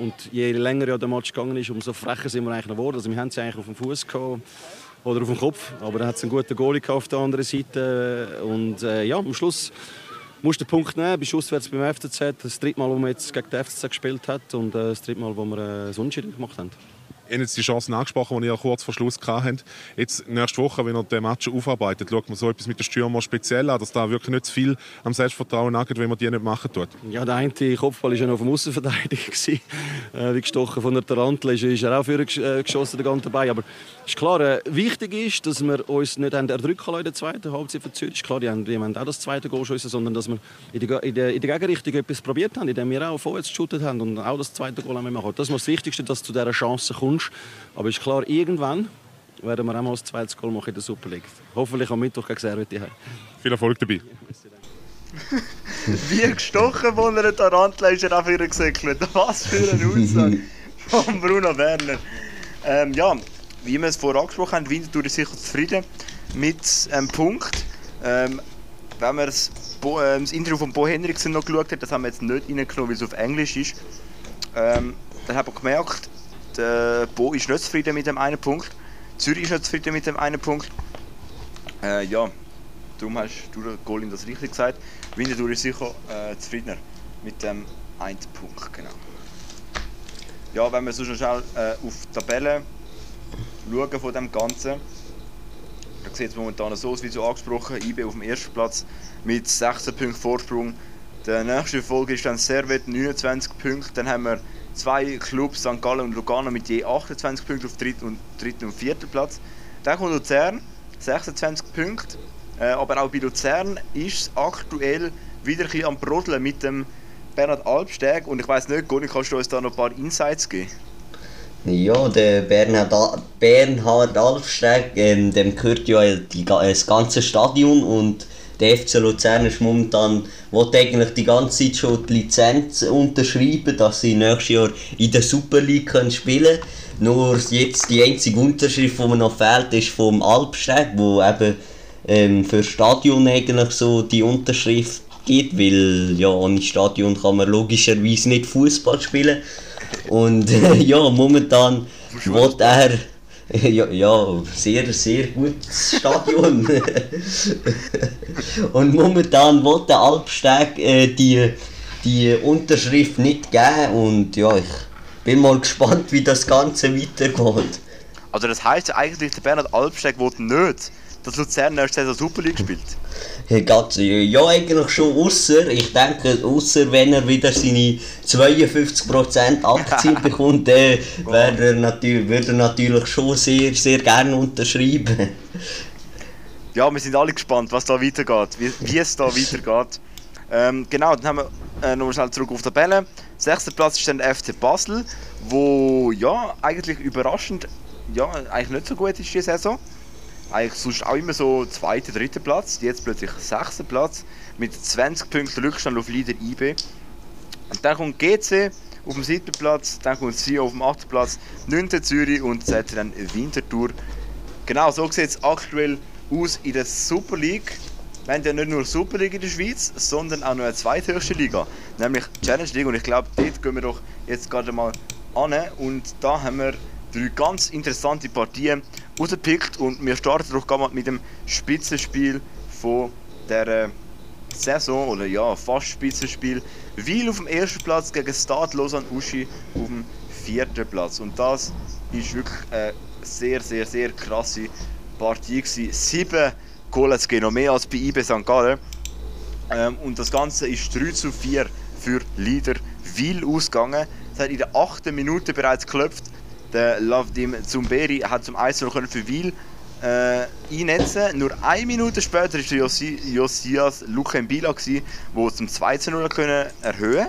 und je länger ja der Match gegangen ist, umso frecher sind wir eigentlich geworden. Also wir haben sie eigentlich auf dem Fuß oder auf dem Kopf, aber dann hat es einen guten Goalie auf der anderen Seite und äh, ja, am Schluss musst du den Punkt nehmen, bist auswärts beim FCZ, das dritte Mal, wo man jetzt gegen den FCZ gespielt hat und äh, das dritte Mal, wo wir äh, das Unentschieden gemacht haben.
Ihr jetzt die Chancen angesprochen, die ihr kurz vor Schluss hatten. Jetzt nächste Woche, wenn ihr den Match aufarbeitet, schaut man so etwas mit den Stürmern speziell an, dass da wirklich nicht zu viel am Selbstvertrauen angeht, wenn man die nicht machen tut.
Ja, der eine Kopfball war ja noch auf dem Außenverteidiger. äh, wie gestochen von der Tarantel ist, ist er auch für äh, geschossen, der ganze dabei. Aber ist klar, äh, wichtig ist, dass wir uns nicht erdrücken in der zweiten Halbzeit von Zürich. Klar, die haben, die haben auch das zweite Goal geschossen, sondern dass wir in der, in der, in der Gegenrichtung etwas probiert haben, indem wir auch vorwärts geshootet haben und auch das zweite Goal haben machen. Das ist das Wichtigste, dass zu dieser Chance kommst. Aber ist klar, irgendwann werden wir auch mal das zweite Goal machen in der Super League. Hoffentlich am Mittwoch gegen Serveti.
Viel Erfolg dabei. [LAUGHS]
Wie gestochen von einer Tarantula ist er auch wieder gesegelt. Was für eine Aussage von Bruno Werner. Ähm, ja, wie wir es vorher angesprochen haben, Winterthur ist sicher zufrieden mit einem Punkt. Ähm, wenn man das, Bo, äh, das Interview von Bo Henriksen noch geschaut hat, das haben wir jetzt nicht reingenommen, weil es auf Englisch ist, ähm, dann hat man gemerkt, der Bo ist nicht zufrieden mit dem einen Punkt. Zürich ist nicht zufrieden mit dem einen Punkt. Äh, ja, darum hast du, Golin, das richtig gesagt. Winterthur ist sicher äh, zufriedener mit dem einen Punkt, genau. Ja, wenn wir so schnell äh, auf die Tabelle schauen von dem Ganzen, da sieht es momentan so aus, wie so angesprochen, IB auf dem ersten Platz mit 16 Punkten Vorsprung. Der nächste Folge ist dann Servet 29 Punkte, dann haben wir zwei Clubs, St. Gallen und Lugano mit je 28 Punkten auf dritten und, dritten und vierten Platz. Dann kommt Luzern, 26 Punkte. Äh, aber auch bei Luzern ist es aktuell wieder ein bisschen am Brodeln mit dem Bernhard Albsteg. Und ich weiß nicht, Goni, kannst du uns da noch ein paar Insights geben?
Ja, der Bernhard, Bernhard Albsteg, ähm, dem gehört ja die, das ganze Stadion und der FC Luzern ist momentan, will eigentlich die ganze Zeit schon die Lizenz unterschreiben, dass sie nächstes Jahr in der Super League können spielen können. Nur jetzt die einzige Unterschrift, die mir noch fehlt, ist vom Albsteg, wo eben ähm, für Stadion eigentlich so die Unterschrift gibt, weil ja, ohne Stadion kann man logischerweise nicht Fußball spielen. Und [LAUGHS] ja, momentan wird er [LAUGHS] ja, ja, sehr, sehr gutes Stadion. [LAUGHS] und momentan will der Alpsteg äh, die, die Unterschrift nicht geben und ja, ich bin mal gespannt, wie das Ganze weitergeht.
Also das heißt eigentlich, der Bernhard Alpsteg will nicht, dass Luzern nächste Saison Super League spielt?
Ja, eigentlich schon, außer, ich denke, außer wenn er wieder seine 52% Aktien [LAUGHS] bekommt, dann würde er, natürlich, würde er natürlich schon sehr, sehr gerne unterschreiben.
Ja, wir sind alle gespannt, was da weitergeht, wie, wie es da weitergeht. Ähm, genau, dann haben wir äh, nochmal schnell zurück auf die Tabelle. Sechster Platz ist dann der FC Basel, wo ja eigentlich überraschend ja, eigentlich nicht so gut ist diese Saison eigentlich sonst auch immer so zweiter, dritter Platz. Jetzt plötzlich sechster Platz mit 20 Punkten Rückstand auf Leader IB. Und dann kommt GC auf dem siebten Platz, dann kommt sie auf dem achten Platz, 9. Zürich und dann Winterthur. Genau, so sieht es aktuell aus in der Super League. Wir haben ja nicht nur Super League in der Schweiz, sondern auch noch eine zweithöchste Liga, nämlich Challenge League. Und ich glaube, dort gehen wir doch jetzt gerade mal an. Und da haben wir drei ganz interessante Partien rausgepickt und wir starten doch mal mit dem Spitzenspiel von der Saison oder ja, fast Spitzenspiel. Weil auf dem ersten Platz gegen Stade Lausanne Uschi auf dem vierten Platz und das ist wirklich eine sehr, sehr, sehr krasse Partie gewesen. Sieben Goals gehen noch mehr als bei IB St. Gallen. Ähm, und das Ganze ist 3 zu 4 für Leader Wil ausgegangen. Es hat in der 8. Minute bereits geklopft Der Lavdim Zumberi hat zum 1 noch für Wil äh, einnetzen. Nur eine Minute später war Josi Josias Lukembila, der zum 2 zu 0 können erhöhen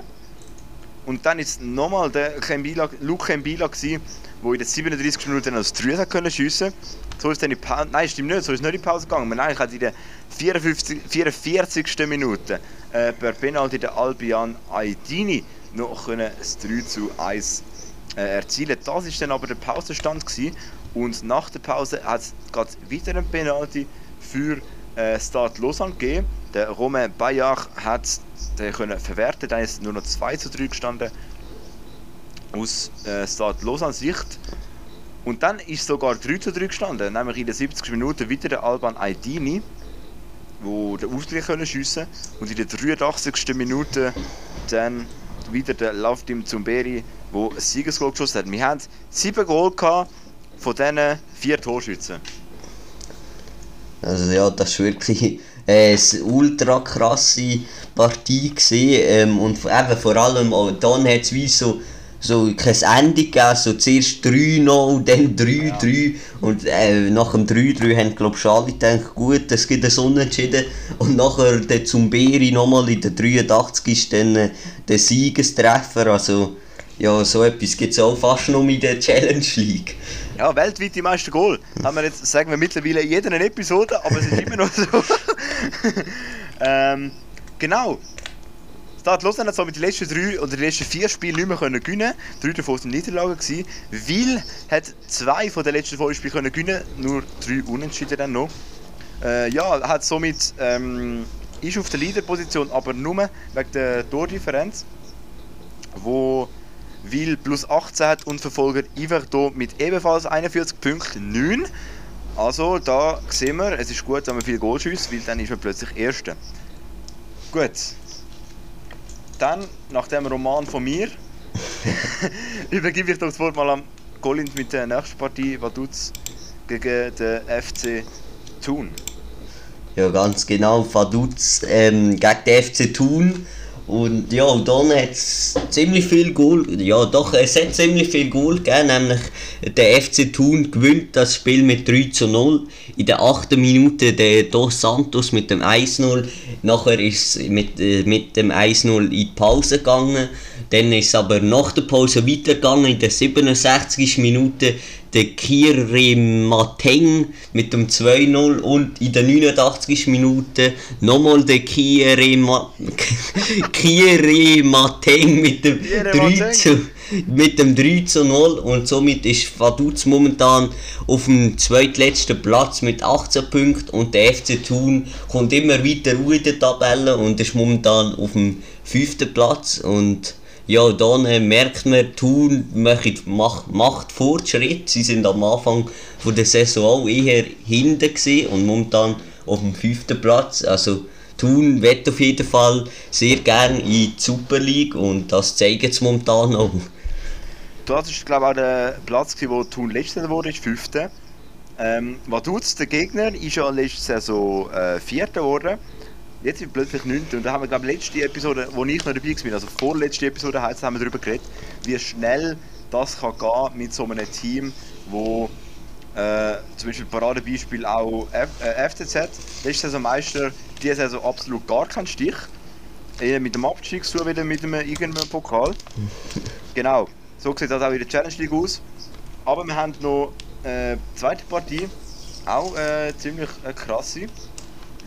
Und dann ist nochmal der Kembila, der in den 37 Minuten als 3 können schiessen So ist dann die Pause. Nein, stimmt nicht, so ist nicht in die Pause gegangen. Man eigentlich hat in der 54, 44. Minute äh, per Penalty der Albion Aidini noch können das 3 zu 1 äh, erzielen. Das war dann aber der Pausenstand gewesen. und nach der Pause hat es wieder einen Penalty für äh, Stade Lausanne gegeben. Der Romain Bayard hat den können verwerten, dann ist nur noch 2 zu 3 gestanden aus äh, Stade Lausanne Sicht. Und dann ist sogar 3 zu 3 gestanden, nämlich in den 70 Minuten wieder der Alban Aidini, wo den Ausgleich können schiessen und in der 83. Minute dann wieder der Laufteam Zumberi, wo ein Siegesgoal geschossen hat. Wir haben 7 Goal gehabt von diesen 4 Torschützen.
Also ja, das war wirklich äh, eine ultra krasse Partie gewesen, ähm, und eben vor allem auch dann hat es wie so so kein Ende gegeben, so zuerst 3-0, dann 3-3 ja. und äh, nach dem 3-3 haben glaube ich alle gedacht, gut, es gibt ein Unentschieden und nachher der Zumberi nochmal in der 83 ist dann äh, der Siegestreffer, also ja, so etwas gibt es auch fast nur in der Challenge League.
Ja, weltweit die meisten Goal. Haben wir jetzt, sagen wir mittlerweile in jeder Episode, aber es ist immer noch so. [LAUGHS] ähm, genau. Stade Lausanne hat so mit den letzten drei oder den letzten vier Spielen nicht mehr können gewinnen. Drei davon waren Niederlagen gewesen. Weil hat zwei von den letzten fünf Spielen können gewinnen, nur drei Unentschieden dann noch. Äh, ja, hat somit ähm, ist auf der Leaderposition, aber nur wegen der Tordifferenz, wo Wil plus 18 hat und Verfolger Iverdo mit ebenfalls 41 Punkten 9. Also da sehen wir, es ist gut, wenn man viel Goal schießt, weil dann ist man plötzlich Erster. Gut. Dann, nach dem Roman von mir, [LAUGHS] übergebe ich das Wort mal an Colin mit der nächsten Partie, Vaduz gegen den FC Thun.
Ja, ganz genau, Vaduz ähm, gegen den FC Thun und ja, und dann hat es ziemlich viel Goal, ja doch, es hat ziemlich viel Goal gegeben, nämlich der FC Thun gewinnt das Spiel mit 3 zu 0. In der 8. Minute der Dos Santos mit dem 1-0, nachher ist es mit, äh, mit dem 1-0 in die Pause gegangen. Dann ist aber nach der Pause weitergegangen, in der 67. Minute der Kire Mateng mit dem 2-0 und in der 89. Minute nochmal der Kire, Ma [LAUGHS] Kire Mateng mit dem 3 zu, mit dem 3 zu 0 und somit ist Vaduz momentan auf dem zweitletzten Platz mit 18 Punkten und der FC Thun kommt immer weiter in der Tabelle und ist momentan auf dem fünften Platz und ja, dann äh, merkt man, Thun macht, macht, macht. Sie sind am Anfang von der Saison auch eher hinten und momentan auf dem fünften Platz. Also Thun wird auf jeden Fall sehr gerne in die Super League und das zeigt es momentan auch.
Das ist glaube ich auch der Platz, wo Thun letzter wurde, ist fünfte. Ähm, was tut der Gegner? Ist ja letzte Saison äh, vierter geworden. Jetzt sind wir plötzlich 9. Und da haben wir, glaube ich, letzte Episode, wo ich noch dabei war, also vorletzte Episode heißt, haben wir darüber geredet, wie schnell das kann gehen mit so einem Team, wo äh, zum Beispiel Paradebeispiel auch F äh, FCZ, letzte Saison Meister, diese Saison absolut gar keinen Stich. Eher mit dem Abstieg zu wieder mit einem irgendeinem Pokal. [LAUGHS] genau, so sieht das auch in der Challenge League aus. Aber wir haben noch eine äh, zweite Partie, auch äh, ziemlich äh, krasse,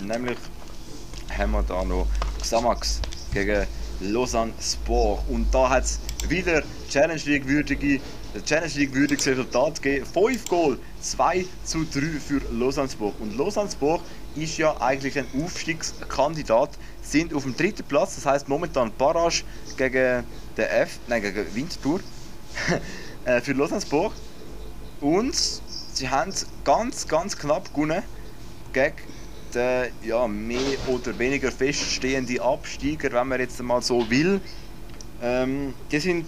nämlich haben wir da noch Xamax gegen Lausanne Sport. Und da hat es wieder Challenge League würdige Challenge League würdiges Resultat gegeben. 5 Goal, 2 zu 3 für Lausanne Sport. Und Lausanne Sport ist ja eigentlich ein Aufstiegskandidat, sind auf dem dritten Platz, das heißt momentan Barrage gegen den F, nein, gegen Winterthur [LAUGHS] äh, für Lausanne Sport. Und sie haben ganz, ganz knapp gewonnen gegen äh, ja, mehr oder weniger feststehende Absteiger, wenn man jetzt mal so will. Ähm, die sind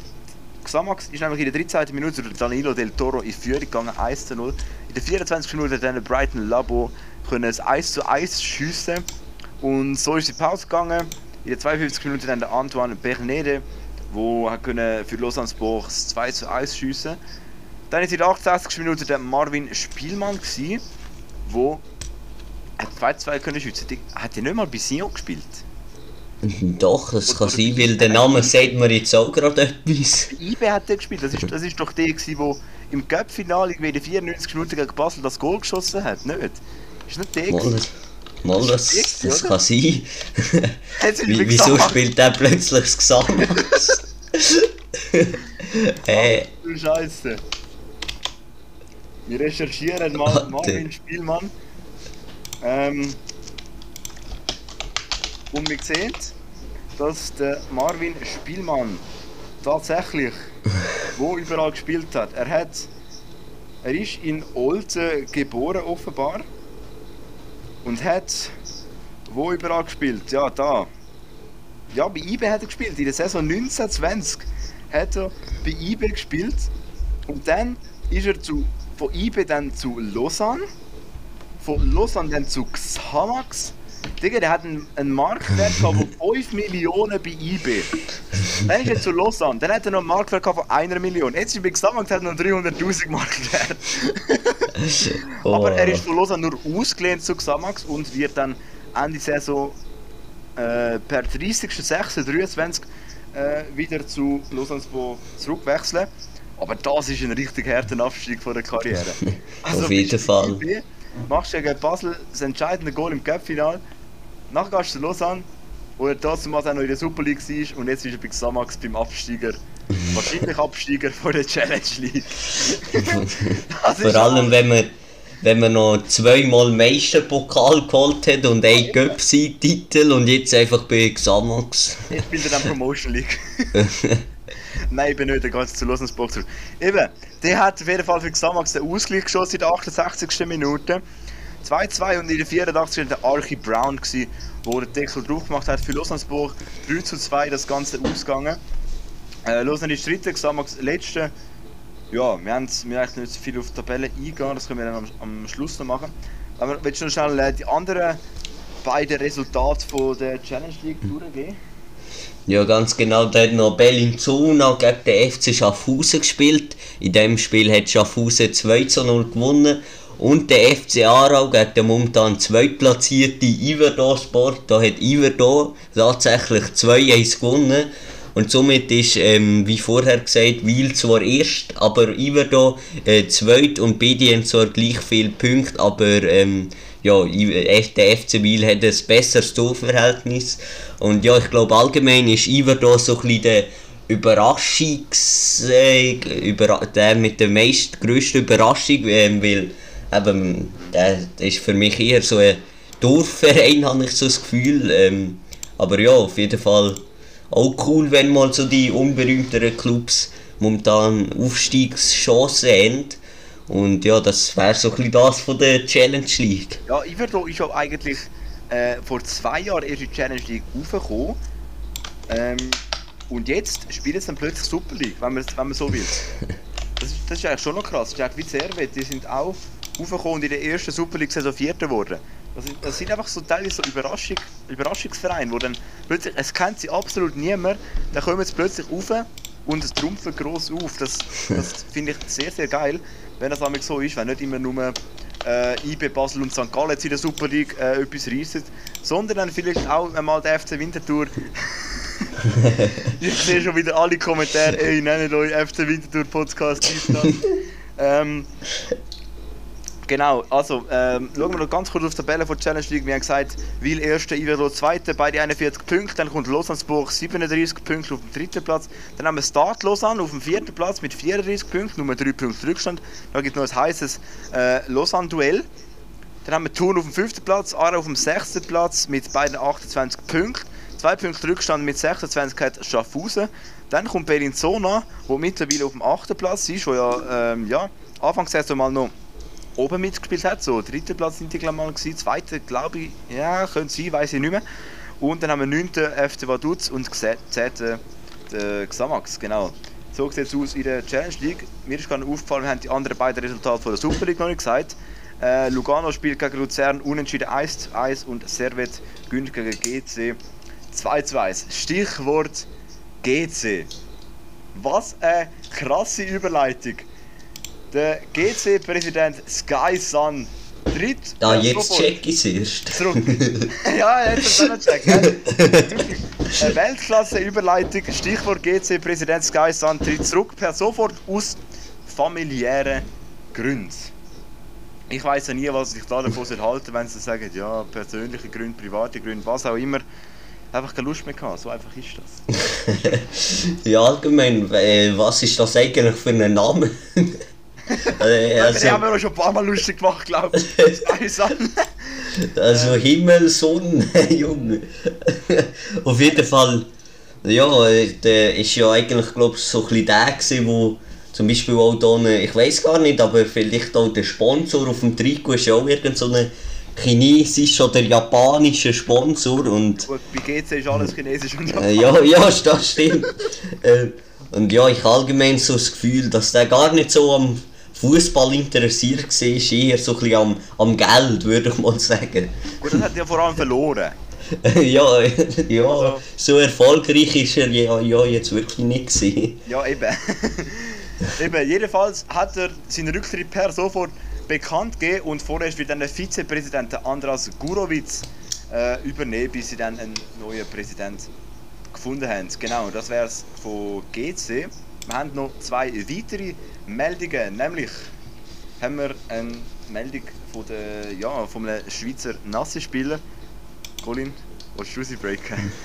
Xamax ist nämlich in der 13. Minute durch Danilo Del Toro in Führung gegangen, 1 zu 0. In der 24. Minute dann Brighton Labo können es 1 zu 1 schiessen. Und so ist die Pause gegangen. In der 52. Minute dann der Antoine Bernede, der für Lausanne Sport 2 zu 1 schiessen. Dann war in der 68. Minute der Marvin Spielmann, der 2-2 können schützen. Hat er nicht mal bei Sion gespielt?
Doch, das kann sein, weil der Name sagt mir jetzt auch gerade etwas.
IB hat er gespielt. Das ist, das ist doch der, der im Cup-Finale in den 94 Minuten gegen Basel das Goal geschossen hat, nicht? Ist nicht der?
Mal, mal das, das
oder?
kann sein. [LAUGHS] Wie, wieso spielt der plötzlich das Gesamthaus? [LAUGHS] äh,
Du Scheiße. Wir recherchieren mal
Warte.
Marvin Spielmann. Ähm, und wir sehen, dass der Marvin Spielmann tatsächlich [LAUGHS] wo überall gespielt hat. Er hat er ist in Olten geboren offenbar und hat wo überall gespielt. Ja, da. Ja, bei IB hat er gespielt. In der Saison 1920 hat er bei IB gespielt und dann ist er zu, von IB dann zu Lausanne, von Lausanne dann zu Xamax. Digga, der hat einen, einen Marktwert von [LAUGHS] 5 Millionen bei IB. Dann ist er zu Lausanne, dann hat er noch einen Marktwert von einer Million. Jetzt ist er bei Xamax hat noch 300'000 Marktwert. [LAUGHS] Aber er ist von Lausanne nur ausgelehnt zu Xamax und wird dann Ende Saison äh, per 30.06.23 äh, wieder zu Lausanne zurückwechseln. Aber das ist ein richtig harter Abstieg von der Karriere. [LAUGHS]
Auf jeden Fall.
IB, Machst gegen Basel das entscheidende Goal im Cup-Final. Nachher gehst du zu Lausanne, wo er trotzdem auch noch in der Super League war und jetzt ist er bei Xamax beim Absteiger. [LAUGHS] Wahrscheinlich Absteiger von der Challenge League. [LAUGHS]
Vor allem, wenn man, wenn man noch zweimal Meisterpokal geholt hat und einen Göpsi-Titel und jetzt einfach bei Xamax.
Jetzt spielt er dann Promotion League. [LAUGHS] Nein, ich bin nicht, der geht zu zurück. Eben, der hat auf jeden Fall für Xamax den Ausgleich geschossen in der 68. Minute. 2-2 und in der 84. war der Archie Brown, gewesen, wo der Deckel drauf gemacht hat für Lausanne-Sport. 3 zu 2 das Ganze ausgegangen. Äh, Lausanne ist dritte, Xamax letzte. Ja, wir haben wir eigentlich nicht so viel auf die Tabelle eingehen, das können wir dann am, am Schluss noch machen. Aber willst du noch schnell äh, die anderen beiden Resultate von der Challenge League durchgehen?
Ja, ganz genau. Da hat noch Bellinzona gegen den FC Schaffhausen gespielt. In dem Spiel hat Schaffhausen 2 zu 0 gewonnen. Und der FC Aarau gegen den momentan zweitplatzierten Iverdor Sport. Da hat Iverdor tatsächlich 2-1 gewonnen. Und somit ist, ähm, wie vorher gesagt, Wiel zwar erst, aber Iverdor äh, zweit und haben zwar gleich viele Punkte, aber ähm, ja, I- der FC Wiel hat ein besseres Torverhältnis. Und ja, ich glaube allgemein ist Iverdor so ein bisschen der Überraschungs... Äh, über, der mit der meist grössten Überraschung, ähm, weil eben, der ist für mich eher so ein Dorfverein, [LAUGHS] habe ich so das Gefühl. Ähm, aber ja, auf jeden Fall auch cool, wenn mal so die unberühmteren Clubs momentan Aufstiegschancen haben. Und ja, das wäre so ein bisschen das von der Challenge League.
Ja, Iverdor ist ja eigentlich äh, vor zwei Jahren erst in die Challenge League raufgekommen. Ähm, und jetzt spielt es dann plötzlich Super League, wenn man, wenn man so will. [LAUGHS] Das ist, das ist eigentlich schon noch krass. Das ist eigentlich wie Servet, die sind auch raufgekommen und in der ersten Super League Saison Vierter geworden. Das, sind- das sind einfach so teilweise so Überraschung, Überraschungsvereine, wo dann plötzlich, es kennt sie absolut niemand, dann kommen sie plötzlich rauf und es trumpfen gross auf. Das, das [LAUGHS] finde ich sehr, sehr geil, wenn das so ist, wenn nicht immer nur äh, IB Basel und St. Gallen jetzt in der Super League äh, etwas reissen, sondern dann vielleicht auch einmal der FC Winterthur. [LAUGHS] ich sehe schon wieder alle Kommentare, ey, nennt euch FC Winterthur Podcast. [LAUGHS] ähm, Genau, also ähm, schauen wir noch ganz kurz auf die Tabelle von Challenge League. Wir haben gesagt, Wil erste, Ivero zweite, beide 41 Punkte. Dann kommt Lausanne-Sport 37 Punkte auf dem dritten Platz. Dann haben wir Start Lausanne auf dem vierten Platz mit 34 Punkten, nur 3 Punkte Rückstand. Dann gibt es noch ein heißes äh, Lausanne-Duell. Dann haben wir Thun auf dem fünften Platz, Aarau auf dem sechsten Platz mit beiden 28 Punkten. Zwei Punkte Rückstand mit 26 hat Schaffhausen. Dann kommt Bellinzona, wo mittlerweile auf dem achten Platz ist, wo ja, ähm, ja Anfangssaison mal noch oben mitgespielt hat. So, dritter Platz sind die glaube mal gewesen, zweiter glaube ich, ja, könnte sein, weiß ich nicht mehr. Und dann haben wir 9. FC Vaduz und 10. der Xamax, genau. So sieht es aus in der Challenge League. Mir ist gerade aufgefallen, wir haben die anderen beiden Resultate von der Super League noch nicht gesagt. Äh, Lugano spielt gegen Luzern unentschieden 1 zu 1 und Servet gönnt gegen GC 2 zu 1. Stichwort GC. Was eine krasse Überleitung. Der GC-Präsident Sky Sun tritt
Da, jetzt check ich es erst.
zurück. [LAUGHS] ja, jetzt haben wir check. gell? Eine Weltklasse-Überleitung. Stichwort GC-Präsident Sky Sun tritt zurück per sofort aus familiären Gründen. Ich weiß ja nie, was ich da davon halten wenn sie sagen, ja, persönliche Gründe, private Gründe, was auch immer. Einfach keine Lust mehr gehabt, so einfach ist das. [LAUGHS]
ja, allgemein, äh, was ist das eigentlich für ein Name? [LAUGHS] äh,
Also,
also,
die haben wir schon ein paar Mal lustig gemacht, glaube ich. [LAUGHS]
Also Himmel, Sonne, [LAUGHS] Junge. Auf jeden Fall, ja, äh, der ist ja eigentlich, glaube ich, so ein bisschen der gewesen, wo zum Beispiel auch da, eine- ich weiß gar nicht, aber vielleicht auch der Sponsor auf dem Trikot ist ja auch irgend so ein chinesischer oder japanischer Sponsor und
Gut, bei GC ist alles chinesisch und
Äh, ja, ja, das stimmt. äh, und ja, ich habe allgemein so das Gefühl, dass der gar nicht so am Fußball interessiert war, eher so ein bisschen am, am Geld, würde ich mal sagen.
Gut, das hat er vor allem verloren. [LAUGHS]
ja, ja, so erfolgreich ist er ja, ja jetzt wirklich nicht gewesen.
Ja, eben. [LAUGHS] eben, jedenfalls hat er seinen Rücktritt per sofort bekannt gegeben und vorerst wird dann der Vizepräsident Andras Gurowitz äh, übernehmen, bis sie dann einen neuen Präsident gefunden haben. Genau, das wäre es von GC. Wir haben noch zwei weitere Meldungen, nämlich haben wir eine Meldung von, der, ja, von einem Schweizer Nazi-Spieler. Colin, willst du sie breaken? [LAUGHS]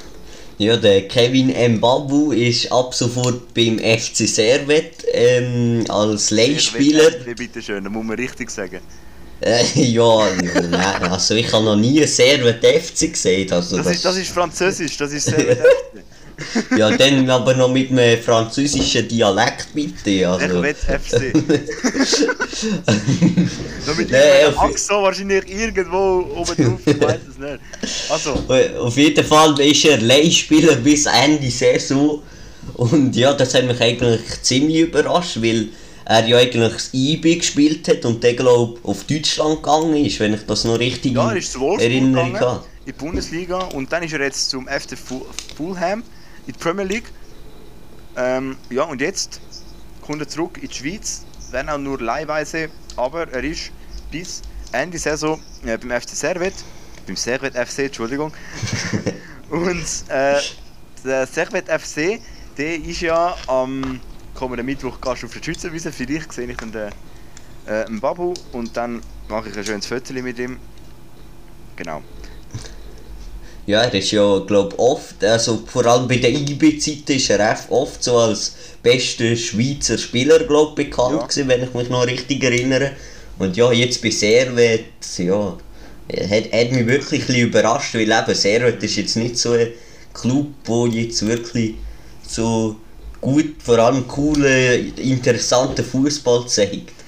Ja, der Kevin Mbabu ist ab sofort beim FC Servet ähm, als Leihspieler.
Wie bitteschön, das muss man richtig sagen.
Äh, ja, nein, also ich habe noch nie Servet FC gesehen. Also
Das,
das,
ist, das ist [LAUGHS] Französisch, das ist [LAUGHS] sehr
Ja, dann aber noch mit einem französischen Dialekt bitte. Also.
Ich will FC. Nur mit [LAUGHS]
Nee,
Axo wahrscheinlich irgendwo oben drauf, ich weiß es nicht. Also,
Auf jeden Fall ist er Leihspieler bis Ende Saison. Und ja, das hat mich eigentlich ziemlich überrascht, weil er ja eigentlich das IB gespielt hat und der glaube auf Deutschland gegangen ist, wenn ich das noch richtig
ja, er ist zu
in
Wolfsburg
Erinnerung
gegangen,
habe.
in die Bundesliga und dann ist er jetzt zum FC Fu- Fulham in die Premier League. Ähm, ja, und jetzt kommt er zurück in die Schweiz, wenn auch nur leihweise, aber er ist bis Ende Saison äh, beim FC Servet, beim Servet FC, Entschuldigung. [LAUGHS] und äh, der Servet FC, der ist ja am kommenden Mittwoch Gast auf der Schützenwiese. Vielleicht sehe ich dann den äh, einen Babu und dann mache ich ein schönes Foto mit ihm. Genau.
Ja, er ist ja, glaube oft, also vor allem bei der IB-Zeit ist er oft so als bester Schweizer Spieler, glaube bekannt
Ja.
gewesen, wenn ich mich noch richtig erinnere. Und ja, jetzt bei Servet, ja, hat, hat mich wirklich ein bisschen überrascht, weil eben Servet ist jetzt nicht so ein Club, wo jetzt wirklich so gut, vor allem coolen, interessanten Fußball zeigt. [LAUGHS]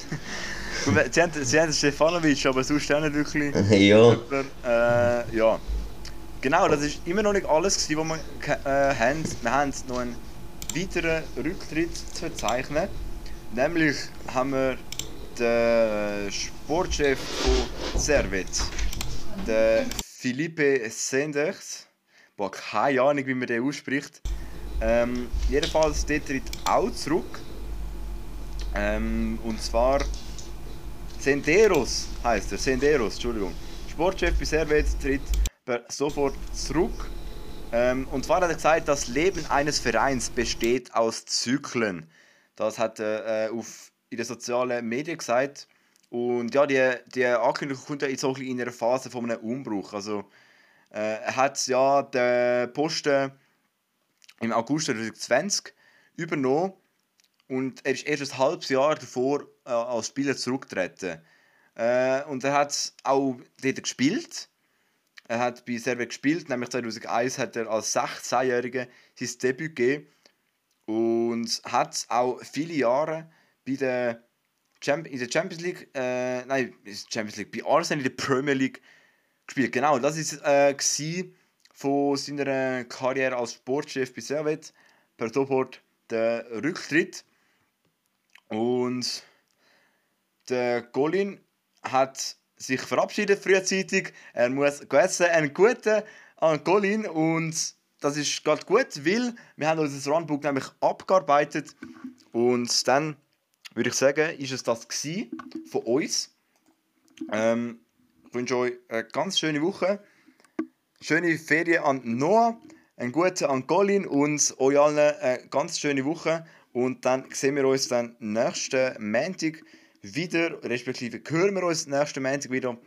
Sie haben, sie haben Stefanovic, aber sonst auch nicht wirklich. [LAUGHS]
Ja.
jemand, Äh, ja. Genau, das ist immer noch nicht alles, was wir äh, haben. Wir haben noch einen weiteren Rücktritt zu verzeichnen. Nämlich haben wir den Sportchef von Servet, den Philippe Senders. Boah, keine Ahnung, wie man den ausspricht. Ähm, jedenfalls, der tritt auch zurück. Ähm, und zwar Senderos heißt er, Senderos, Entschuldigung. Sportchef bei Servet tritt sofort zurück. Ähm, und zwar hat er gesagt, das Leben eines Vereins besteht aus Zyklen. Das hat er äh, auf, in den sozialen Medien gesagt. Und ja, die, die Ankündigung kommt jetzt auch in einer Phase von einem Umbruch. Also, äh, er hat ja den Posten im August 2020 übernommen und er ist erst ein halbes Jahr davor äh, als Spieler zurückgetreten. Äh, und er hat auch dort gespielt. Er hat bei Servet gespielt, nämlich 2001 hat er als 16-Jähriger sein Debüt gegeben und hat auch viele Jahre bei der in der Champions League, äh, nein, Champions League, bei Arsenal in der Premier League gespielt. Genau, das ist äh, von seiner Karriere als Sportchef bei Servet per sofort der Rücktritt. Und der Golin hat sich verabschiedet frühzeitig. Er muss essen, einen guten an Golin und das ist gerade gut, weil wir haben unser Runbook nämlich abgearbeitet und dann würde ich sagen, ist es das gewesen von uns. Ähm, ich wünsche euch eine ganz schöne Woche. Schöne Ferien an Noah, einen guten an Colin und euch allen eine ganz schöne Woche. Und dann sehen wir uns dann nächsten Montag wieder, respektive hören wir uns nächsten Montag wieder.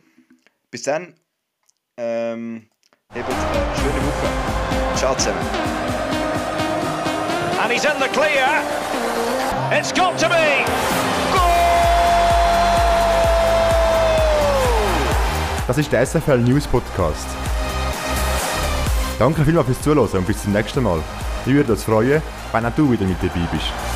Bis dann, ähm, habt eine schöne Woche. Ciao zusammen.
And he's in the clear. It's got to be.
Das ist der SFL News Podcast. Danke vielmals fürs Zuhören und bis zum nächsten Mal. Ich würde uns freuen, wenn auch du wieder mit dabei bist.